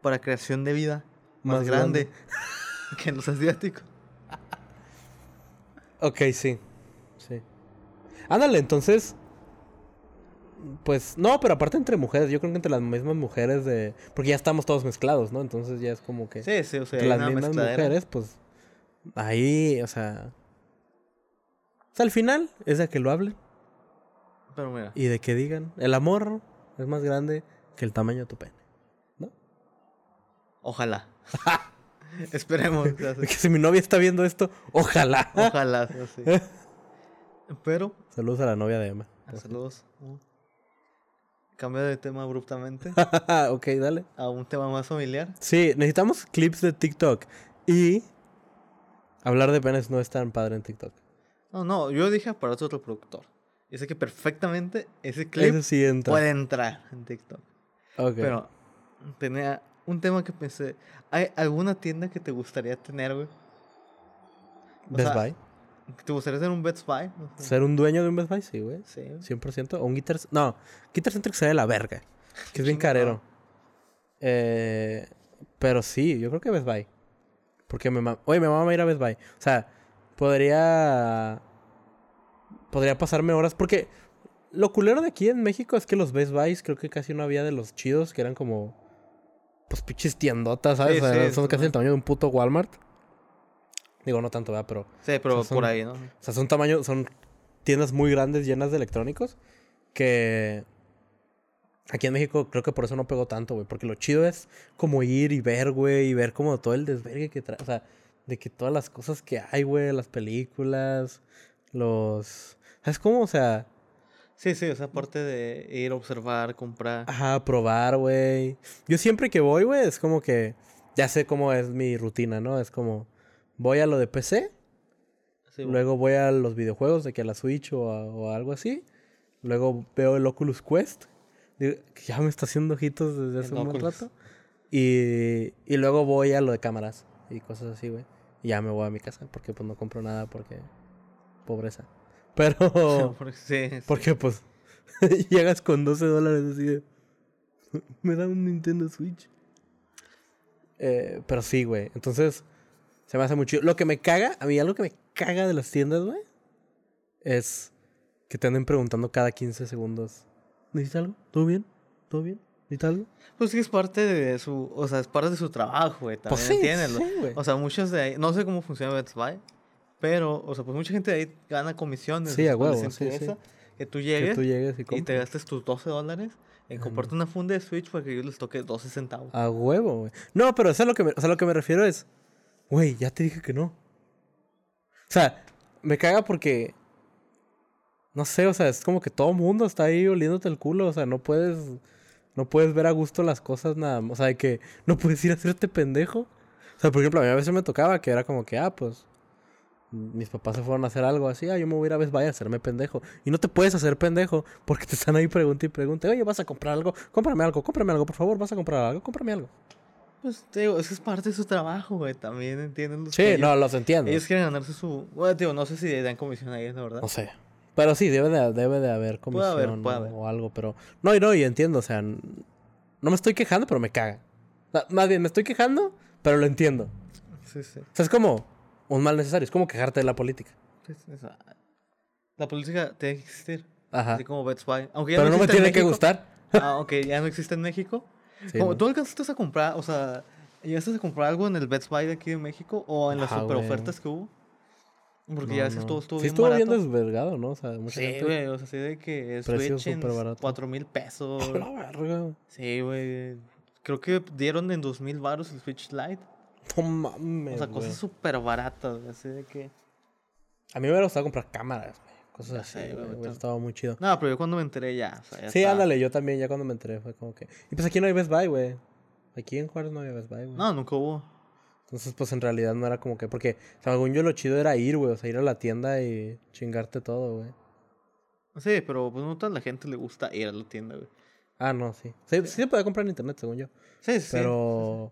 para creación de vida más, Más grande, *laughs* que los asiáticos. Ok, sí. Sí. Ándale, entonces. Pues, no, pero aparte entre mujeres, yo creo que entre las mismas mujeres de. Porque ya estamos todos mezclados, ¿no? Entonces ya es como que. Sí, sí, o sea, entre las mismas mezcladera. mujeres, pues. Ahí, o sea. O sea, al final es de que lo hablen Pero mira, y de que digan. El amor es más grande que el tamaño de tu pene. ¿No? ojalá. *laughs* Esperemos. *laughs* Que si mi novia está viendo esto, ojalá. Ojalá, así. *laughs* Pero, Saludos a la novia de Emma. saludos. Cambio de tema abruptamente *laughs* *laughs* ok, dale. a un tema más familiar. Sí, necesitamos clips de TikTok. Y hablar de penes no es tan padre en TikTok. No, no, yo dije aparato reproductor. Y sé que perfectamente ese clip Eso sí entra. puede entrar en TikTok. Ok. Pero tenía un tema que pensé. ¿Hay alguna tienda que te gustaría tener, güey? O Best sea, Buy. ¿Te gustaría ser un Best Buy? No sé. Ser un dueño de un Best Buy, sí, güey. Sí. 100%. O un Guitar... No, Guitar Center que sea de la verga. Que es bien carero. Eh, pero sí, yo creo que Best Buy. Porque me ma- Oye, me a ir a Best Buy. O sea, podría... Podría pasarme horas. Porque lo culero de aquí en México es que los Best Buys creo que casi no había de los chidos. Que eran como... Pues pinches tiendotas, ¿sabes? Sí, O sea, sí, son casi el tamaño de un puto Walmart. Digo, no tanto, ¿verdad? Pero... Sí, pero O sea, son- por ahí, ¿no? O sea, son tamaño, son tiendas muy grandes llenas de electrónicos que aquí en México creo que por eso no pegó tanto, güey, porque lo chido es como ir y ver, güey, y ver como todo el desvergue que trae, o sea, de que todas las cosas que hay, güey, las películas, los ¿Sabes cómo? O sea, Sí, sí, o sea, aparte de ir a observar, comprar. ajá, probar, güey. Yo siempre que voy, güey, es como que ya sé cómo es mi rutina, ¿no? Es como voy a lo de PC, Sí. Luego voy a los videojuegos de que a la Switch o, a- o algo así. Luego veo el Oculus Quest. digo, que ya me está haciendo ojitos desde hace El un buen rato. Y, y luego voy a lo de cámaras y cosas así, güey. Y ya me voy a mi casa porque pues no compro nada porque pobreza. *laughs* Pero *laughs* sí, sí. porque pues *laughs* llegas con 12 dólares así de... Me da un Nintendo Switch. Eh, pero sí, güey. Entonces, se me hace muy chido. Lo que me caga, a mí algo que me caga de las tiendas, güey, es que te anden preguntando cada 15 segundos. ¿Necesitas algo? ¿Todo bien? ¿Todo bien? ¿Necesitas algo? Pues sí, es parte de su. O sea, es parte de su trabajo, güey. También Pues sí, sí, güey. O sea, muchos de ahí. No sé cómo funciona Best Buy. Pero, o sea, pues mucha gente de ahí gana comisiones. Sí, a huevo, sí, sí. Que tú Que llegues tú llegues y y te gastes tus 12 dólares en comprarte una funda de Switch para que ellos les toque 12 centavos. A huevo, güey. No, pero eso es lo que me, o sea, lo que me refiero es, güey, ya te dije que no. O sea, me caga porque no sé, o sea, es como que todo mundo está ahí oliéndote el culo, o sea, no puedes no puedes ver a gusto las cosas nada, más, o sea, de que no puedes ir a hacerte pendejo. O sea, por ejemplo, a mí a veces me tocaba que era como que, ah, pues mis papás se fueron a hacer algo así, ah, yo me voy a ir a hacerme pendejo. Y no te puedes hacer pendejo porque te están ahí pregunta y pregunta, oye, ¿vas a comprar algo? Cómprame algo, cómprame algo, por favor, ¿vas a comprar algo? Cómprame algo. Pues te digo, eso es parte de su trabajo, güey. También entienden los Sí, que no, ellos, los entiendo. ellos quieren ganarse su. Bueno, digo, no sé si dan comisión ahí, la verdad. No sé. Pero sí, debe de, debe de haber Puede haber, comisión puede o, haber. o algo, pero... No, y no, y entiendo, o sea... No me estoy quejando, pero me caga. Más bien, me estoy quejando, pero lo entiendo. Sí, sí. O sea, es como un mal necesario, es como quejarte de la política. La política tiene que existir. Ajá. Así como Best Buy. Aunque ya Pero no me tiene que gustar. Ah, ok, ya no existe en México. Sí, como, ¿no? ¿Tú alcanzaste a comprar, o sea, llegaste a comprar algo en el Best Buy de aquí de México o en las Ajá, super güey. ofertas que hubo? Porque No, ya ves que no. estuvo, estuvo sí bien estuvo bien desvergado, ¿no? O sea, mucha Sí, gente... güey, o sea, así de que Switch en. 4 mil pesos. *laughs* La verga. Sí, güey. Creo que dieron en 2000 baros el Switch Lite. No mames, O sea, cosas súper baratas, así de que... A mí me hubiera gustado comprar cámaras, güey. Cosas así, güey, Hubiera estado muy chido. No, pero yo cuando me enteré ya, o sea, ya Sí, estaba- ándale, yo también, ya cuando me enteré fue como que... Y pues aquí no hay Best Buy, güey. Aquí en Juárez no había Best Buy, güey. No, nunca hubo. Entonces, pues en realidad no era como que... Porque, o sea, según yo lo chido era ir, güey. O sea, ir a la tienda y chingarte todo, güey. Sí, pero pues no toda la gente le gusta ir a la tienda, güey. Ah, no, sí. Sí, sí se puede comprar en internet, según yo. Sí, sí. Pero...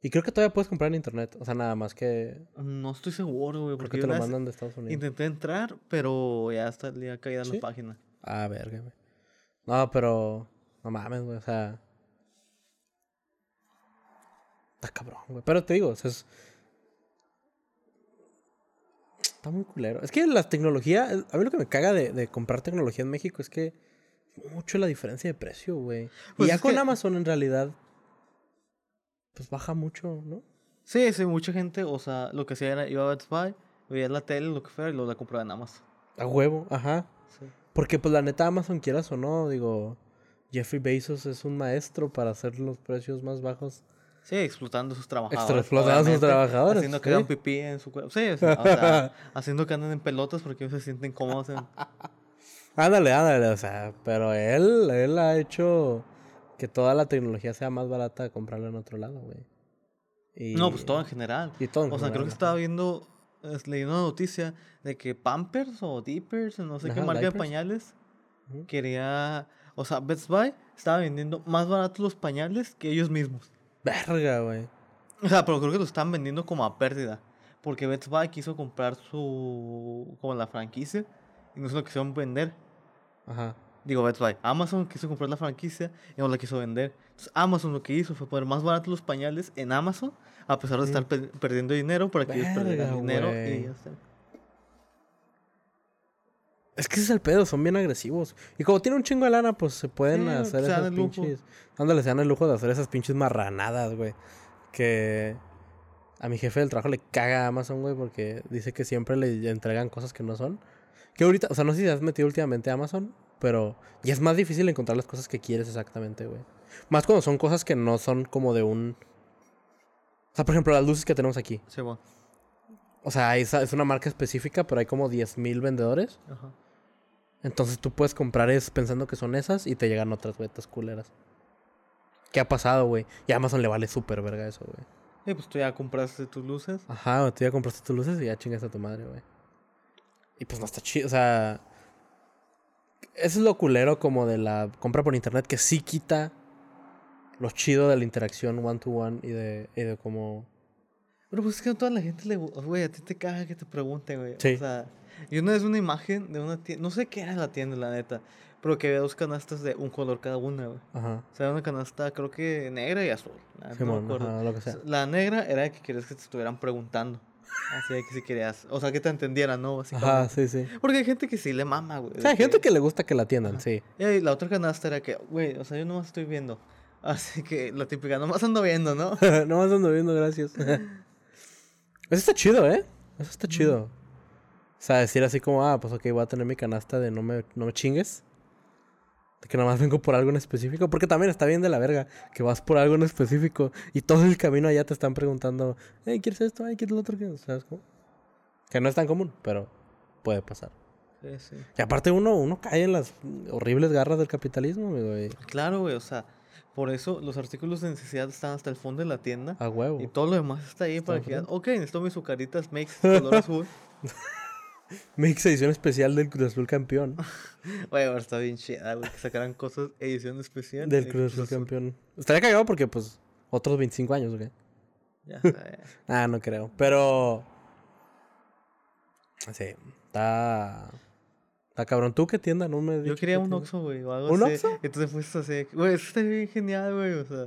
Y creo que todavía puedes comprar en internet. O sea, nada más que... No estoy seguro, güey, porque que te lo mandan de Estados Unidos. intenté entrar, pero ya está ya caída en ¿Sí? la página. Ah, verga, güey. No, pero... No mames, güey. O sea... Está cabrón, güey. Pero te digo, o sea, es... Está muy culero. Es que la tecnología... A mí lo que me caga de, de comprar tecnología en México es que... Mucho la diferencia de precio, güey. Pues y ya es con que- Amazon en realidad... Pues baja mucho, ¿no? Sí, sí, mucha gente, o sea, lo que hacía era iba a Best Buy, veía la tele, lo que fuera, y luego la compraba en Amazon. A huevo, ajá. Sí. Porque pues la neta Amazon quieras o no, digo... Jeffrey Bezos es un maestro para hacer los precios más bajos. Sí, explotando a sus trabajadores. Explotando a sus trabajadores, Haciendo que sí. hagan pipí en su cuerpo. Sí, o sea, o sea, *laughs* haciendo que anden en pelotas porque ellos se sienten cómodos. En... Ándale, ándale, o sea, pero él, él ha hecho que toda la tecnología sea más barata comprarla en otro lado, güey. Y- No, pues todo en general. Y todo en O sea, creo que estaba viendo, es- leí una noticia de que Pampers o Dippers, no sé qué marca de diapers. pañales, quería, o sea, Best Buy estaba vendiendo más baratos los pañales que ellos mismos. Verga, güey. O sea, pero creo que lo están vendiendo como a pérdida. Porque Best Buy quiso comprar su. como la franquicia y no se lo quisieron vender. Ajá. Digo, Best Buy. Amazon quiso comprar la franquicia y no la quiso vender. Entonces, Amazon lo que hizo fue poner más baratos los pañales en Amazon, a pesar de estar per- perdiendo dinero para que ellos perdieran dinero. Y ya está. Es que ese es el pedo, son bien agresivos. Y como tiene un chingo de lana, pues se pueden Sí, hacer se esas pinches. Ándale, se dan el lujo de hacer esas pinches marranadas, güey. Que a mi jefe del trabajo le caga a Amazon, güey, porque dice que siempre le entregan cosas que no son. Que ahorita, o sea, no sé si has metido últimamente a Amazon, pero ya es más difícil encontrar las cosas que quieres exactamente, güey. Más cuando son cosas que no son como de un. O sea, por ejemplo, las luces que tenemos aquí. Sí, bueno. O sea, esa es una marca específica, pero hay como 10.000 vendedores. Ajá. Entonces tú puedes comprar es pensando que son esas y te llegan otras betas culeras. ¿Qué ha pasado, güey? Y a Amazon le vale súper verga eso, güey. Y pues tú ya compraste tus luces. Ajá, tú ya compraste tus luces y ya chingas a tu madre, güey. Y pues no está chido, o sea... Eso es lo culero como de la compra por internet, que sí quita lo chido de la interacción one to one y de, y de como... Pero pues es que a toda la gente le Güey, a ti te caga que te pregunten, güey. Sí. O sea, yo una vez una imagen de una tienda. No sé qué era la tienda, la neta. Pero que había dos canastas de un color cada una, güey. Ajá. O sea, una canasta creo que negra y azul. la neta no me acuerdo. ajá, lo que sea. La negra era de que querías que te estuvieran preguntando. Así que si querías. O sea, que te entendieran, ¿no? Básicamente. Ajá, sí, sí. Porque hay gente que sí le mama, güey. O sea, hay gente que le gusta que la atiendan, sí. Y la otra canasta era que, güey, o sea, yo nomás estoy viendo. Así que la típica, nomás ando viendo, ¿no? *laughs* no más ando viendo, gracias. *laughs* Eso está chido, ¿eh? Eso está chido. O sea, decir así como, ah, pues ok, voy a tener mi canasta de no me, no me chingues. De que nada más vengo por algo en específico. Porque también está bien de la verga que vas por algo en específico y todo el camino allá te están preguntando, hey, ¿quieres esto? Ay, ¿quieres lo otro? ¿Sabes cómo? Que no es tan común, pero puede pasar. Sí, sí. Y aparte uno, uno cae en las horribles garras del capitalismo, Claro, güey, o sea, por eso los artículos de necesidad están hasta el fondo de la tienda. A huevo. Y todo lo demás está ahí para que ok, necesito mis azucaritas Makes color azul. *laughs* *laughs* Mix edición especial del Cruz Azul campeón. *laughs* Güey, está bien chida, güey, que sacaran cosas edición especial. Del de Cruz Azul campeón. Estaría cagado porque, pues, otros 25 años, ¿o qué? Ya. *laughs* Ah, no creo. Pero. Sí, está. Está cabrón. ¿Tú qué tienda? No me Yo quería un. Oxxo, güey, o algo ¿Un así. Oxxo? Entonces fuiste así, güey, eso está bien genial, güey, o sea.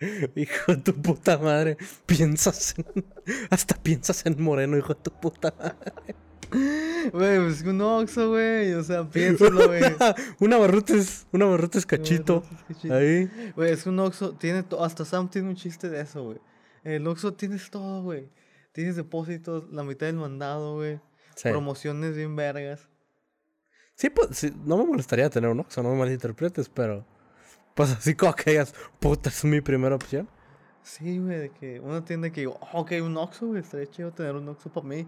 *laughs* Hijo de tu puta madre. Piensas en. *laughs* Hasta piensas en Moreno, hijo de tu puta madre. *laughs* Güey, pues un Oxxo, güey, o sea, piénsalo, güey. una barrutes. Una barrutes cachito. Cachito. Ahí. Güey, es un Oxxo tiene todo, hasta Sam tiene un chiste de eso, güey. El Oxxo tienes todo, güey. Tienes depósitos, la mitad del mandado, güey. Sí. Promociones bien vergas. Sí, pues, sí, no me molestaría tener un Oxxo, no me malinterpretes, pero. Pues así como que digas, puta, es mi primera opción. Sí, güey, de que una tienda que digo, "Ah, ok, un Oxxo, güey, estaría chido tener un Oxxo para mí.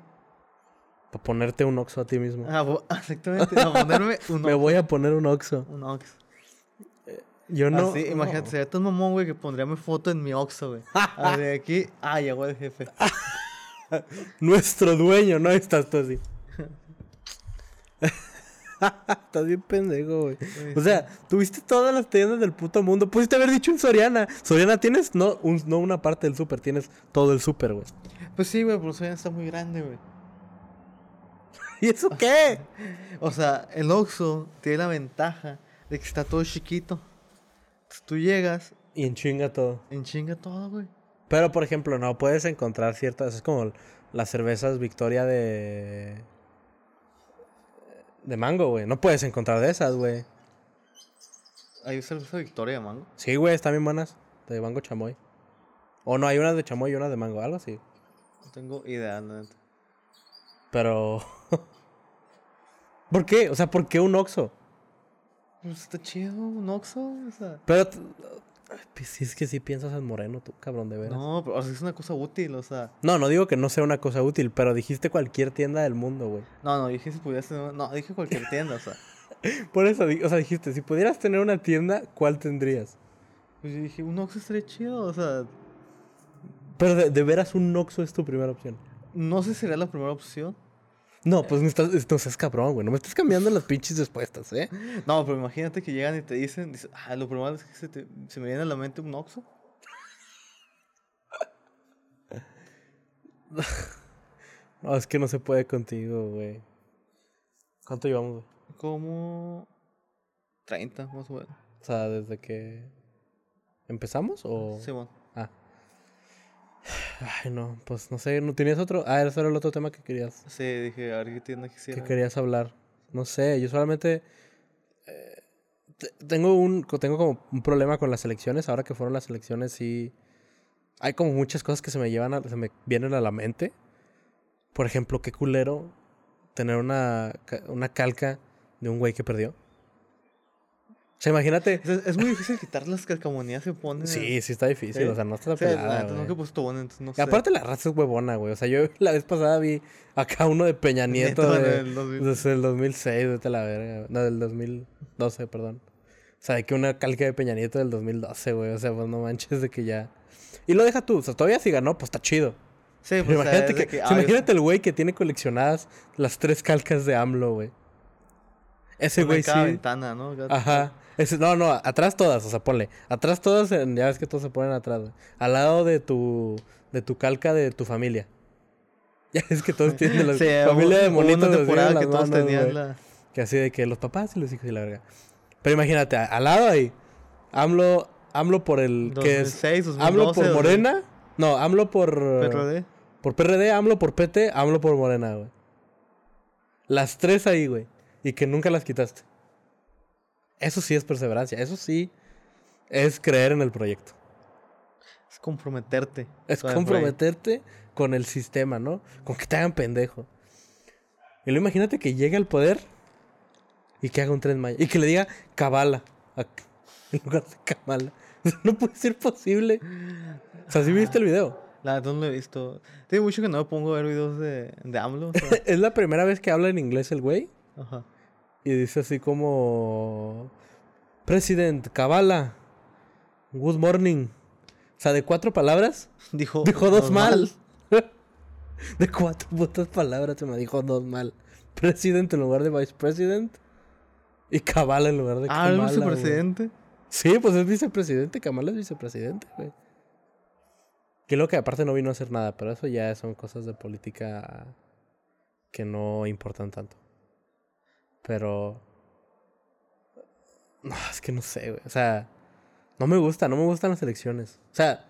Para ponerte un Oxxo a ti mismo. Ah, *laughs* exactamente, a ponerme *laughs* un Me Oxxo. voy a poner un Oxxo. Un Oxxo. Yo no. Así, imagínate, sería tan mamón, güey, que pondría mi foto en mi Oxxo, güey. *laughs* Ah, de aquí, ah, llegó el jefe. Nuestro dueño, ¿no? Estás tú así. *laughs* Estás bien pendejo, güey. O sea, tuviste todas las tiendas del puto mundo. Pudiste haber dicho en Soriana. Soriana tienes no, un- no una parte del súper, tienes todo el súper, güey. Pues sí, güey, pero Soriana está muy grande, güey. *laughs* ¿Y eso qué? *laughs* O sea, el Oxxo tiene la ventaja de que está todo chiquito. Entonces, tú llegas, Y en chinga todo. en chinga todo, güey. Pero, por ejemplo, no puedes encontrar ciertas. Es como las cervezas Victoria de. De mango, güey. No puedes encontrar de esas, güey. Hay cerveza Victoria de mango. Sí, güey, están bien buenas. De mango chamoy. O no, hay unas de chamoy y unas de mango, algo así. No tengo idea, neta. Pero. *laughs* ¿Por qué? O sea, ¿por qué un Oxxo? Pues está chido, un Oxxo, o sea. Pero. Ay, pues, Si es que sí piensas en Moreno, tú, cabrón, de veras. No. No, pero o sea, es una cosa útil, o sea. no, digo que no sea una cosa útil, pero dijiste cualquier tienda del mundo, güey. No, no, dije si pudieras tener. No, dije cualquier tienda, o sea. *laughs* Por eso, o sea, dijiste, si pudieras tener una tienda, ¿cuál tendrías? Pues yo dije, un Oxxo estaría chido, o sea. Pero de, de veras un Oxxo es tu primera opción. No sé si sería la primera opción. No, pues no estás, no seas cabrón, güey. No me estás cambiando las pinches respuestas, ¿eh? No, pero imagínate que llegan y te dicen, dices, ah, lo primero es que se, te- se me viene a la mente un Oxxo. *laughs* No, es que no se puede contigo, güey. ¿Cuánto llevamos, güey? Como 30, más o menos. O sea, desde que empezamos o... Sí, bueno. Ay, no, pues no sé, ¿no tenías otro? Ah, ese era el otro tema que querías, Sí, dije, a ver qué tienda que quisiera. querías hablar. No sé, yo solamente eh, te- tengo un tengo como un problema con las elecciones. Ahora que fueron las elecciones, sí hay como muchas cosas que se me llevan a- se me vienen a la mente. Por ejemplo, qué culero tener una, una calca de un güey que perdió. O sea, imagínate. Es, es muy difícil quitar las calcamonías que ponen. Sí, sí está difícil, Sí. o sea, no está O sea, la pelada, güey. nunca entonces no sé. aparte la raza es huevona, güey. O sea, yo *laughs* la vez pasada vi acá uno de Peña Nieto, Nieto de, el 2000. desde el 2006, vete a la verga. No, del 2012, perdón. O sea, de que una calca de Peña Nieto del 2012, güey. O sea, pues no manches de que ya... Y lo deja tú. O sea, todavía si ganó, pues está chido. Sí, pues, Pero o sea, imagínate que... que, imagínate el güey que tiene coleccionadas las tres calcas de AMLO, güey. Ese una güey sí... ventana, ¿no? Ajá. Ese- no, no, atrás todas, o sea, ponle. Atrás todas, ya ves que todos se ponen atrás, güey. Al lado de tu, de tu calca de tu familia. *laughs* Ya es que todos tienen la *laughs* Sí, familia hubo- de hubo monitos una así en temporada las que todos manos, tenían la... Que así de que los papás y los hijos y la verga. Pero imagínate, al lado ahí, AMLO, AMLO por el, ¿qué es? 2006, 2012, AMLO por 2000, Morena. No, AMLO por... PRD. Por PRD, AMLO por PT, AMLO por Morena, güey. Las tres ahí, güey. Y que nunca las quitaste. Eso sí es perseverancia. Eso sí es creer en el proyecto. Es comprometerte. Es comprometerte con el sistema, ¿no? Con que te hagan pendejo. Y luego imagínate que llegue al poder y que haga un tren Maya. Y que le diga Kabala a- *laughs* en lugar de Kamala. *laughs* No puede ser posible. O sea, ¿sí viste el video? La verdad no lo he visto. Tiene mucho que no me pongo a ver videos de, de AMLO. o sea, *laughs* Es la primera vez que habla en inglés el güey. Ajá. Y dice así como... President, Kabala. Good morning. O sea, de cuatro palabras, Dijo, dijo dos mal. *laughs* de cuatro putas palabras se me dijo dos mal. President en lugar de vice president. Y Kabala en lugar de Ah, el Kamala. güey. vicepresidente. Sí, pues es vicepresidente. Kamala es vicepresidente, güey. Que lo que aparte no vino a hacer nada, pero eso ya son cosas de política que no importan tanto. Pero. *laughs* No, es que no sé, güey. O sea, no me gusta, no me gustan las elecciones. O sea,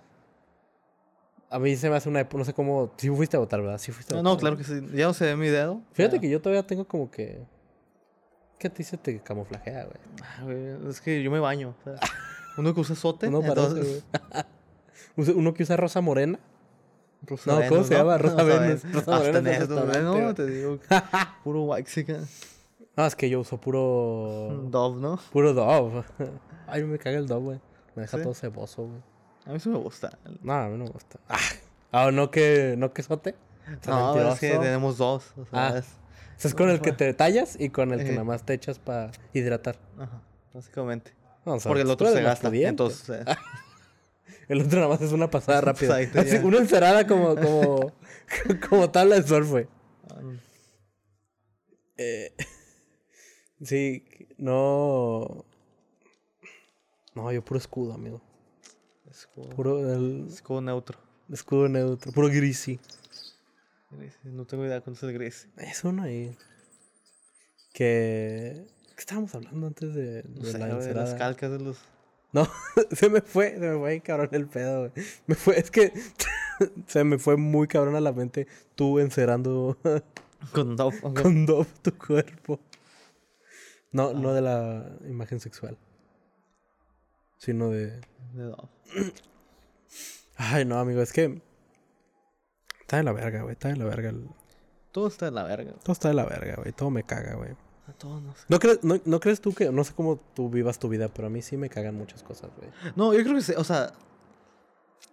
a mí se me hace una. No sé cómo. Sí fuiste a votar, ¿verdad? Sí fuiste a No, votar. no, claro que sí. Ya no se ve mi dedo. Fíjate que yo todavía tengo como que. A ti se te camuflajea, güey. Ah, güey, Es que yo me baño. o sea, uno que usa sote. Uno entonces, Uno que usa rosa morena. Rosa No, ¿cómo se llama? Rosa Venus. Venus. Rosa Hasta Venus no, te digo. Puro waxican. No, es que yo uso puro. *laughs* Dove, ¿no? Puro Dove. *laughs* Ay, me caga el Dove, güey. Me deja ¿Sí? todo ceboso, güey. A mí sí me gusta. No, a mí no me gusta. Ah, ah no que, no que sote. No, es que tenemos dos. O sea, Ah. es- O sea, es con el que te tallas y con el que Eh. nada más te echas para hidratar. Ajá, básicamente. No, o sea, Porque el otro se gasta. Entonces, *laughs* eh, El otro nada más es una pasada rápida. Así, una encerada como, como, como tabla de surf, güey. ah, Eh, sí, no. No, yo puro escudo, amigo. escudo, Puro el escudo neutro. escudo neutro, puro grisi. Gris, No tengo idea cuánto es el gris. Es uno ahí. Que. ¿Qué estábamos hablando antes de, No de sé, la encerada? las calcas de los. No, *laughs* se me fue, se me fue cabrón el pedo, güey. Me fue, es que *laughs* se me fue muy cabrón a la mente tú encerando *laughs* Con Dove. ok. con Dove tu cuerpo. No, no de la imagen sexual. Sino de. De. Ay, no, amigo, es que. Está de la verga, güey. Está de la verga. el- Todo está de la verga. Todo está de la verga, güey. Todo me caga, güey. A todos no sé. ¿No crees, no, no crees tú que.? No sé cómo tú vivas tu vida, pero a mí sí me cagan muchas cosas, güey. No, yo creo que sí. O sea,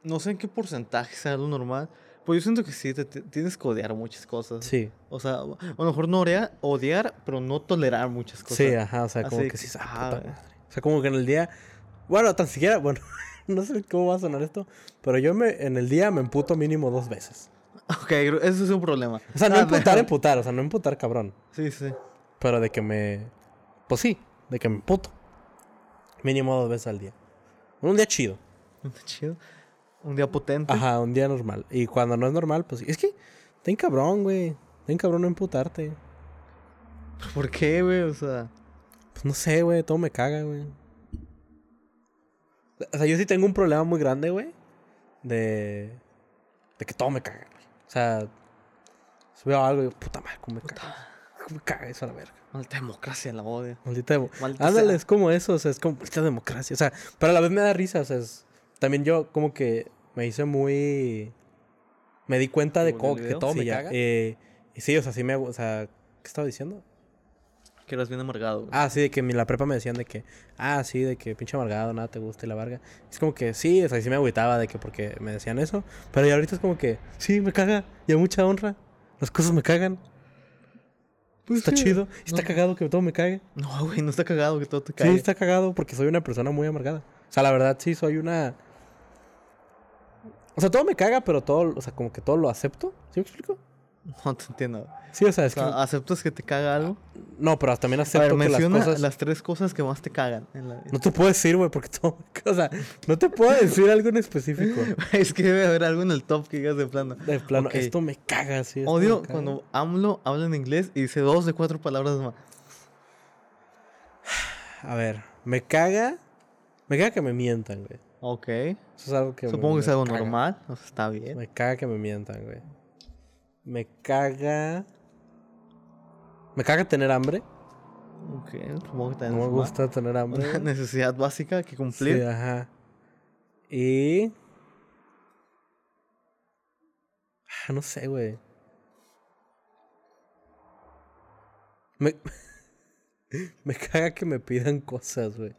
no sé en qué porcentaje sea lo normal. Pero yo siento que sí, te, te- tienes que odiar muchas cosas. Sí. O sea, a lo mejor no odiar, odiar, pero no tolerar muchas cosas. Sí, ajá. O sea, como así que sí. ah, Ah, puta güey. madre. O sea, como que en el día. Bueno, tan siquiera. *laughs* Bueno, no sé cómo va a sonar esto. Pero yo me, en el día me emputo mínimo dos veces. Ok, eso es un problema. O sea, no Ah, emputar, emputar. O sea, no emputar cabrón. Sí, sí. Pero de que me. Pues sí, de que me emputo. Mínimo dos veces al día. Un día chido. Está chido. Un día potente. Ajá, un día normal. Y cuando no es normal, pues es que ten cabrón, güey. Ten cabrón no emputarte. *laughs* ¿Por qué, güey? O sea. Pues no sé, güey, todo me caga, güey. O sea, yo sí tengo un problema muy grande, güey. De. De que todo me caga, güey. O sea, si veo algo y digo, puta madre, cómo me caga. ¿Cómo me caga eso a la verga? Maldita democracia, la odio. Maldita demo- Maldita Ándale, sea. es como eso, o sea, es como maldita democracia. O sea, pero a la vez me da risa, o sea, es- también yo como que me hice muy. Me di cuenta de ¿Como en cómo que todo ¿Sí me te caga. Eh, y sí, o sea, sí me. O sea, ¿qué estaba diciendo? Que eras bien amargado, güey. Ah, sí, de que en la prepa me decían de que, ah, sí, de que pinche amargado, nada te gusta y la verga. Es como que sí, o sea, sí me agüitaba de que porque me decían eso. Pero ya ahorita es como que, sí, me caga, y a mucha honra. Las cosas me cagan. Pues está sí, chido. y Está no. cagado que todo me cague. No, güey, no está cagado que todo te Sí, caiga. está cagado porque soy una persona muy amargada. O sea, la verdad, sí, soy una. O sea, todo me caga, pero todo, o sea, como que todo lo acepto. ¿Sí me explico? No te entiendo. Sí, o sea, O es sea, que. ¿aceptas que te caga algo? No, pero también A ver, acepto que las cosas. las tres cosas que más te cagan en la vida. No te puedo decir, güey, porque *laughs* todo. O sea, no te puedo decir algo en específico. *laughs* es que debe haber algo en el top que digas de plano. De plano, esto me caga, sí. Odio caga. cuando AMLO habla en inglés y dice dos de cuatro palabras más. *sighs* A ver, me caga. Me caga que me mientan, güey. Ok. Eso es algo que. me- Supongo que es algo caga. normal. O sea, está bien. Me caga que me mientan, güey. Me caga. Me caga tener hambre. Ok, supongo que también No me gusta tener Una hambre. *laughs* necesidad básica que Sí, cumplir. ajá. Y. Ah, no sé, güey. Me. *laughs* me caga que me pidan cosas, güey.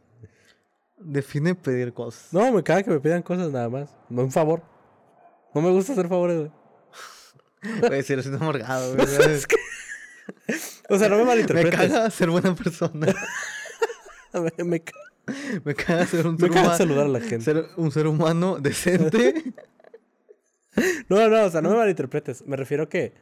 Define pedir cosas. No, me caga que me pidan cosas nada más. Un favor. No me gusta hacer favores, güey. *laughs* Güey, si eres un amargado, güey. *laughs* O sea, no me Me malinterpretes. caga ser buena persona. *laughs* Me, me ca- Me caga ser un me ser, caga humano, saludar a la gente. ser un ser humano decente. No, no, o sea, no me malinterpretes. Me refiero que.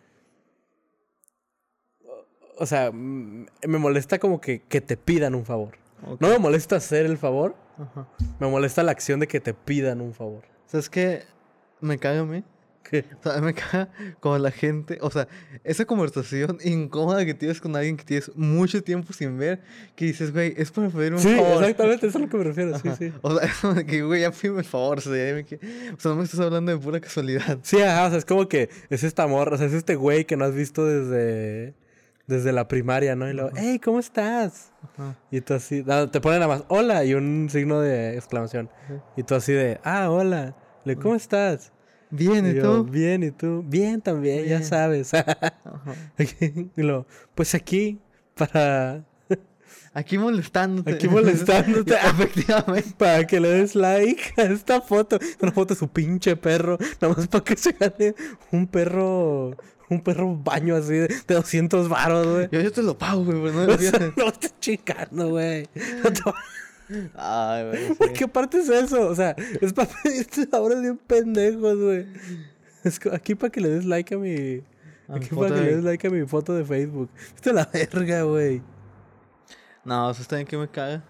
O sea, me molesta como que, que te pidan un favor. No me molesta hacer el favor, Ajá. me molesta la acción de que te pidan un favor. ¿Sabes qué? Me caga a mí. ¿Qué? O sea, me caga cuando la gente, o sea, esa conversación *laughs* incómoda que tienes con alguien que tienes mucho tiempo sin ver, que dices, güey, es para pedir un Sí, favor. exactamente, eso es a lo que me refiero, sí, Ajá. sí. O sea, *laughs* eso que, güey, ya pídeme el favor, sea, o sea, no me estás hablando de pura casualidad. Sí, ajá, o sea, es como que es esta morra, o sea, es este güey que no has visto desde, desde la primaria, ¿no? Y luego, hey, ¿cómo estás? Ajá. Y tú así, no, te ponen nada más, hola, y un signo de exclamación. Y tú así de, ah, hola, Le, ¿cómo estás? Bien, ¿y tú? Bien, ¿y tú? Bien también, ya sabes. *laughs* Y luego, pues aquí, para, *laughs* Aquí molestándote. Aquí molestándote. *laughs* Efectivamente. para que le des like a esta foto. Una foto de su pinche perro. Nada más para que se gane un perro, un perro baño así de, de 200 varos, güey. Yo, yo te lo pago, güey, pero no *laughs* O sea, no estoy chingando, güey. No te- Ay, güey. ¿Por sí. qué parte es eso? O sea, es para pedirte favores bien pendejos, güey. Es aquí para que le des like a mi. A Aquí para que de- le des like a mi foto de Facebook. Esto es la verga, güey. No, eso está bien que me caga.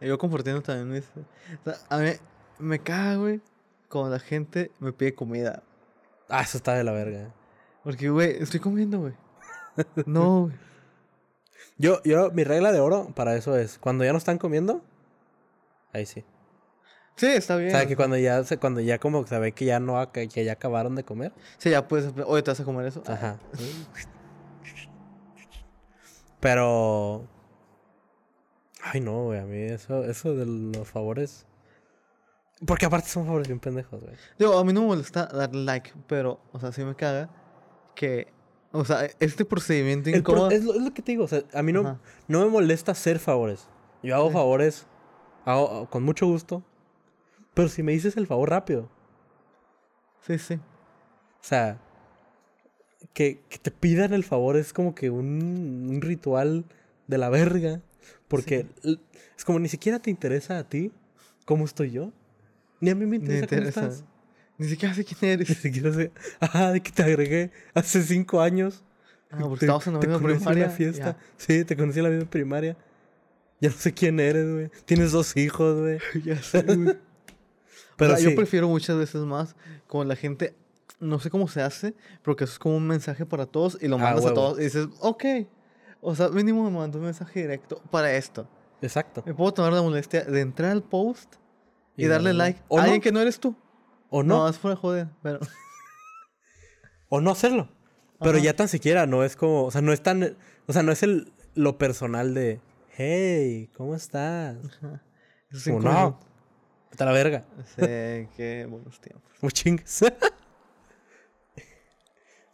Y Yo compartiendo también mis... O sea, a mí me caga, güey, cuando la gente me pide comida. Ah, eso está de la verga. Porque, güey, estoy comiendo, güey. No, *laughs* güey. Yo, yo, mi regla de oro para eso es: cuando ya no están comiendo, ahí sí. Sí, está O bien. sea, que cuando ya, cuando ya como se ve que ya no, que ya acabaron de comer. Sí, ya puedes... Oye, ¿te vas a comer eso? Ajá. Pero. Ay, no, güey. A mí eso, eso de los favores. Porque aparte son favores bien pendejos, güey. Digo, a mí no me molesta darle like, pero, o sea, sí me caga que... O sea, este procedimiento pro- incómodo... es, lo, es lo que te digo. O sea, a mí no, Ajá. no me molesta hacer favores. Yo hago Sí. favores hago, con mucho gusto. Pero si me dices el favor rápido. Sí, sí. O sea, que, que te pidan el favor es como que un, un ritual de la verga. Porque es como ni siquiera te interesa a ti cómo estoy yo. Ni a mí me interesa cómo interesa. estás. Ni siquiera sé quién Ni eres. siquiera sé. Ajá, de que te agregué hace cinco años. Ah, porque Te- estábamos en la te misma en primaria. la fiesta. ya. Sí, te conocí en la misma primaria. Ya no sé quién eres, güey. Tienes dos hijos, güey. *laughs* Ya sé, güey. *laughs* Pero O sea, sí. Yo prefiero muchas veces más con la gente, no sé cómo se hace, pero que eso es como un mensaje para todos y lo Ah, mandas a todos y dices, ok. O sea, mínimo me mandó un mensaje directo para esto. Exacto. Me puedo tomar la molestia de entrar al post y, Y darle like a alguien no. que no eres tú. O No, no. es fuera de joder, pero... *laughs* O no hacerlo. Pero Ajá. ya tan siquiera no es como. O sea, no es tan. O sea, no es el lo personal de. Hey, ¿cómo estás? Ajá. Como, cinco no. minutos. Vete a la verga. Sí, *laughs* qué buenos tiempos. Muy *laughs* chingues.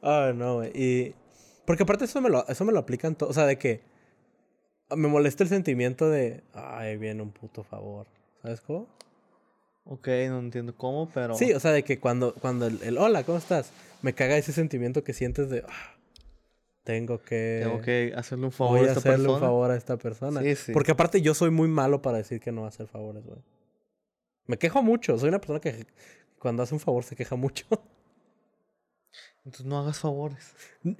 Ay, no, güey. Y. Porque aparte eso me lo, eso me lo aplican todo. O sea, de que. Me molesta el sentimiento de. Ay, viene un puto favor. ¿Sabes cómo? Ok, no entiendo cómo, pero... Sí, o sea, de que cuando, cuando el, el hola, ¿cómo estás? Me caga ese sentimiento que sientes de. "Ah, tengo que. Tengo que hacerle un favor Voy a a esta hacerle persona. un favor a esta persona. Sí, sí. Porque aparte yo soy muy malo para decir que no va a hacer favores, güey. Me quejo mucho. Soy una persona que cuando hace un favor se queja mucho. Entonces no hagas favores.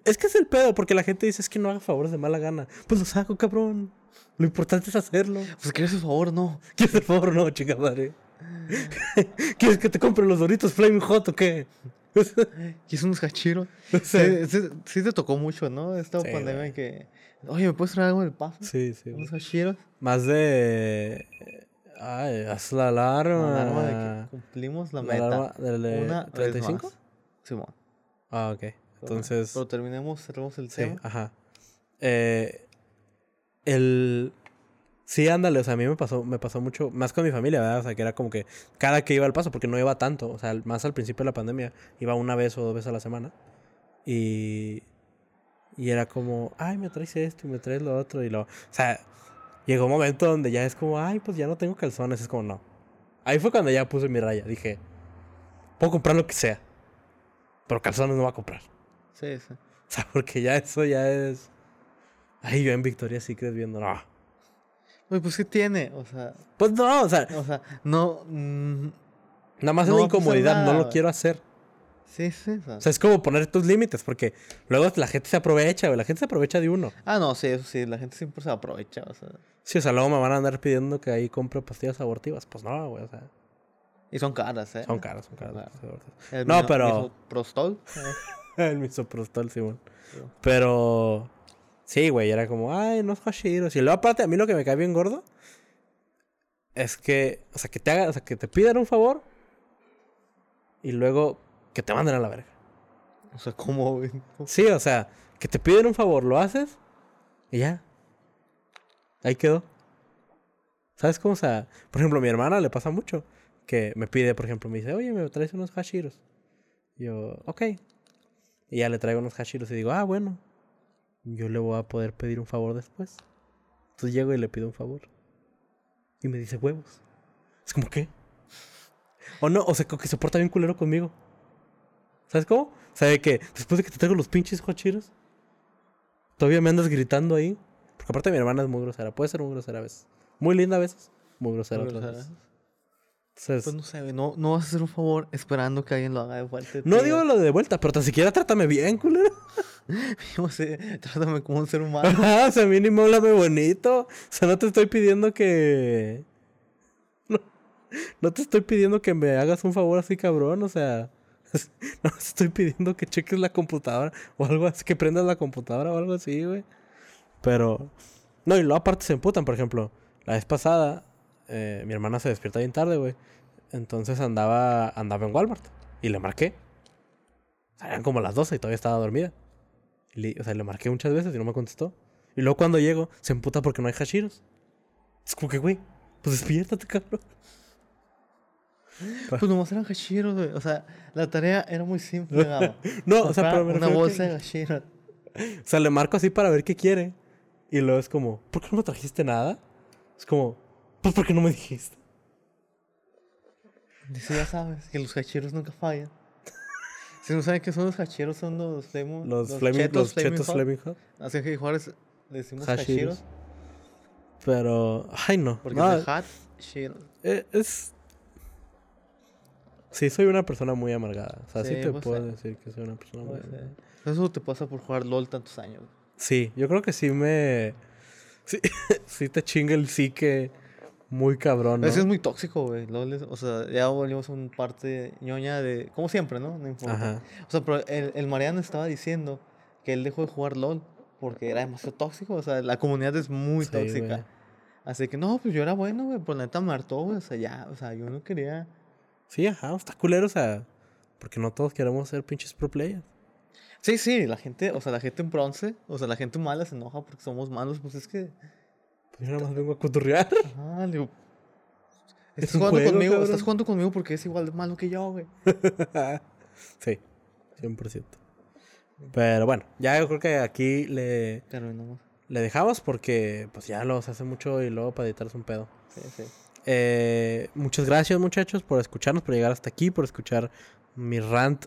Es que es el pedo, porque la gente dice es que no haga favores de mala gana. Pues los hago, cabrón. Lo importante es hacerlo. Pues quieres un favor, no. ¿Quieres el favor no, chica madre? *laughs* ¿Quieres que te compre los doritos Flaming Hot o qué? *laughs* ¿Quieres unos hachiros? *laughs* Sí, sí, sí te tocó mucho, ¿no? Esta pandemia güey. que... Oye, ¿me puedes traer algo del paso? Sí, sí. Unos hachiros. Más de. Ay, haz la alarma. La alarma de que cumplimos la, La meta. alarma del de Una vez 35. más. Simón. Ah, ok. Entonces. Pero terminemos, cerremos el Sí, tema. ajá. Eh, el. Sí, ándale, o sea, a mí me pasó, me pasó mucho, más con mi familia, ¿verdad? O sea, que era como que cada que iba al paso, porque no iba tanto, o sea, más al principio de la pandemia, iba una vez o dos veces a la semana. Y. Y era como, ay, me traes esto y me traes lo otro. Y lo. O sea, llegó un momento donde ya es como, ay, pues ya no tengo calzones. Es como, no. Ahí fue cuando ya puse mi raya. Dije, puedo comprar lo que sea, pero calzones no voy a comprar. Sí, sí. O sea, porque ya eso ya es. Ay, yo en Victoria Secret viendo, no. Oye, pues ¿qué tiene? O sea, Pues no, o sea, o sea, no... mm, nada más es no la va a pasar incomodidad, no lo quiero hacer. sí, sí. o sea. O sea, es como poner tus límites, porque luego la gente se aprovecha, güey. La gente se aprovecha de uno. Ah, no, sí, eso sí. La gente siempre se aprovecha, o sea. Sí, o sea, luego me van a andar pidiendo que ahí compre pastillas abortivas. Pues no, güey, o sea, Y son caras, ¿eh? son caras, son caras. Claro. El No, pero- misoprostol, eh, *laughs* El misoprostol, Simón. Sí. Pero. Sí, güey, era como, ay, no es hashiros. Y luego, aparte, a mí lo que me cae bien gordo es que, o sea, que te hagan, o sea, que te pidan un favor y luego que te manden a la verga. O sea, ¿cómo, güey? Sí, o sea, que te piden un favor, lo haces y ya. Ahí quedó. ¿Sabes cómo? O sea, por ejemplo, a mi hermana le pasa mucho que me pide, por ejemplo, me dice, oye, me traes unos hashiros. Yo, ok. Y ya le traigo unos hashiros y digo, ah, bueno, yo le voy a poder pedir un favor después. Entonces llego y le pido un favor. Y me dice huevos. Es como, ¿qué? O no, o sea, que se porta bien culero conmigo. ¿Sabes cómo? O sea, de que después de que te traigo los pinches hashiros, todavía me andas gritando ahí. Porque aparte mi hermana es muy grosera. Puede ser muy grosera a veces. Muy linda a veces. Muy grosera Muy otras grosera. veces. Entonces, Pues no sé, no, no vas a hacer un favor esperando que alguien lo haga de vuelta. no digo lo de vuelta, pero tan siquiera trátame bien, culero. *laughs* *laughs* Sé, trátame como un ser humano. Ajá, o sea, mínimo háblame bonito. O sea, no te estoy pidiendo que. No, te estoy pidiendo que me hagas un favor así, cabrón. O sea, *laughs* no te estoy pidiendo que cheques la computadora o algo así, que prendas la computadora o algo así, güey. Pero. No, y luego aparte se emputan, por ejemplo. La vez pasada, eh, mi hermana se despierta bien tarde, güey. Entonces andaba, andaba en Walmart. Y le marqué. Eran como las 12 y todavía estaba dormida. Le- o sea, le marqué muchas veces y no me contestó. Y luego cuando llego, se emputa porque no hay hashiros. Es como que, güey, pues despiértate, cabrón. *laughs* Pues nomás eran hashiros, güey. O sea, la tarea era muy simple. *laughs* No, o sea, pero me una bolsa que- de hashiros. *laughs* O sea, le marco así para ver qué quiere. Y luego es como, ¿por qué no me trajiste nada? Es como, pues porque no me dijiste. Dice, ya sabes, que los hachiros nunca fallan. Si no saben qué son los hachiros, son los lemon, Los, flaming, los chetos Hot. Flaming Hot. Así que Juárez le decimos hachiros. Pero, ay no. Porque no, es hot eh, es... Sí, soy una persona muy amargada. O sea, sí, Sí, te pues, puedo decir que soy una persona muy amargada. Eso te pasa por jugar LOL tantos años. Sí, yo creo que sí me... Sí, *laughs* sí te chinga el sí que... muy cabrón, ¿no? Eso es muy tóxico, güey. O sea, ya volvimos a un parte ñoña de. Como siempre, ¿no? No importa. Ajá. O sea, pero el, el Mariano estaba diciendo que él dejó de jugar LOL porque era demasiado tóxico. O sea, la comunidad es muy Sí, tóxica. güey. Así que no, pues yo era bueno, güey. Por la neta me hartó, güey. O sea, ya, o sea, yo no quería. Sí, ajá, está culero, o sea, porque no todos queremos ser pinches pro players. Sí, sí, la gente, o sea, la gente en bronce, o sea, la gente mala se enoja porque somos malos, pues es que. Yo nada más vengo a cotorrear. Ajá, le digo. Es Estás jugando juego, conmigo, cabrón. estás jugando conmigo porque es igual de malo que yo, güey. *laughs* sí, 100%. Pero bueno, ya yo creo que aquí le, le dejamos porque pues ya los hace mucho y luego para editar es un pedo. Sí, sí. Eh, muchas gracias muchachos por escucharnos, por llegar hasta aquí, por escuchar mi rant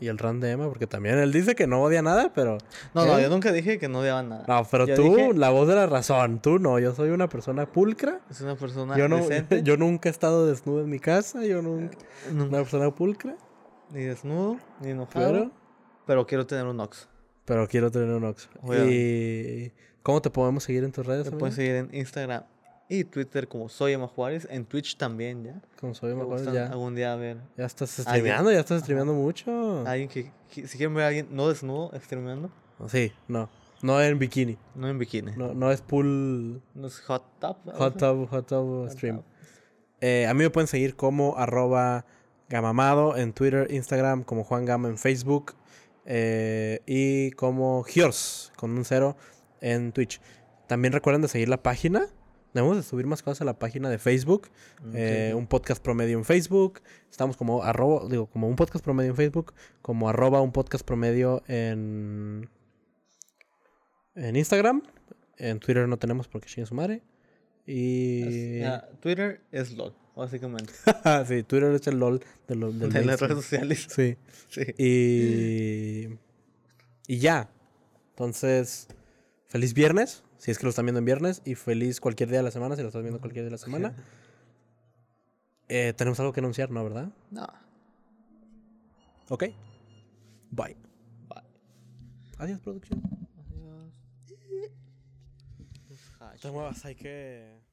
y el rant de Emma, porque también él dice que no odia nada, pero... No, no, ¿Eh? yo nunca dije que no odiaban nada. No, pero Yo tú, dije, la voz de la razón, tú no, yo soy una persona pulcra. es una persona Yo no, decente, *laughs* yo nunca he estado desnudo en mi casa, yo nunca... no- Una persona pulcra, ni desnudo, ni enojado, pero... pero quiero tener un Ox. Pero quiero tener un Ox. ¿Y cómo te podemos seguir en tus redes? Amigo? pueden seguir en Instagram y Twitter como Soy Emma Juárez, en Twitch también, ¿ya? Como soy gustan ya, algún día ver ya estás streameando, ya estás streameando mucho. alguien que, que- si quieren ver a alguien no desnudo streameando, Sí, no. No en bikini. no en bikini. No, No, no es pool es hot tub. hot tub, hot tub stream. Eh, a mí me pueden seguir como arroba gamamado en Twitter, Instagram, como Juan Gama en Facebook eh, y como Giors con un cero en Twitch. También recuerden de seguir la página. Debemos de subir más cosas a la página de Facebook. eh, un podcast promedio en Facebook. Estamos como arroba, digo, como un podcast promedio en Facebook, como arroba un podcast promedio en, en Instagram. En Twitter no tenemos porque chingue su madre. Y... Ya, Twitter es LOL, básicamente. *laughs* sí, Twitter es el LOL de, lo- de las redes sociales. Sí. *laughs* Sí. Y... Y ya. Entonces, feliz viernes, si es que lo están viendo en viernes, y feliz cualquier día de la semana, si lo estás viendo cualquier día de la semana. Eh, Tenemos algo que anunciar, ¿no? ¿Verdad? No. Ok. Bye. Bye. Adiós, producción. Adiós. Te muevas, hay que...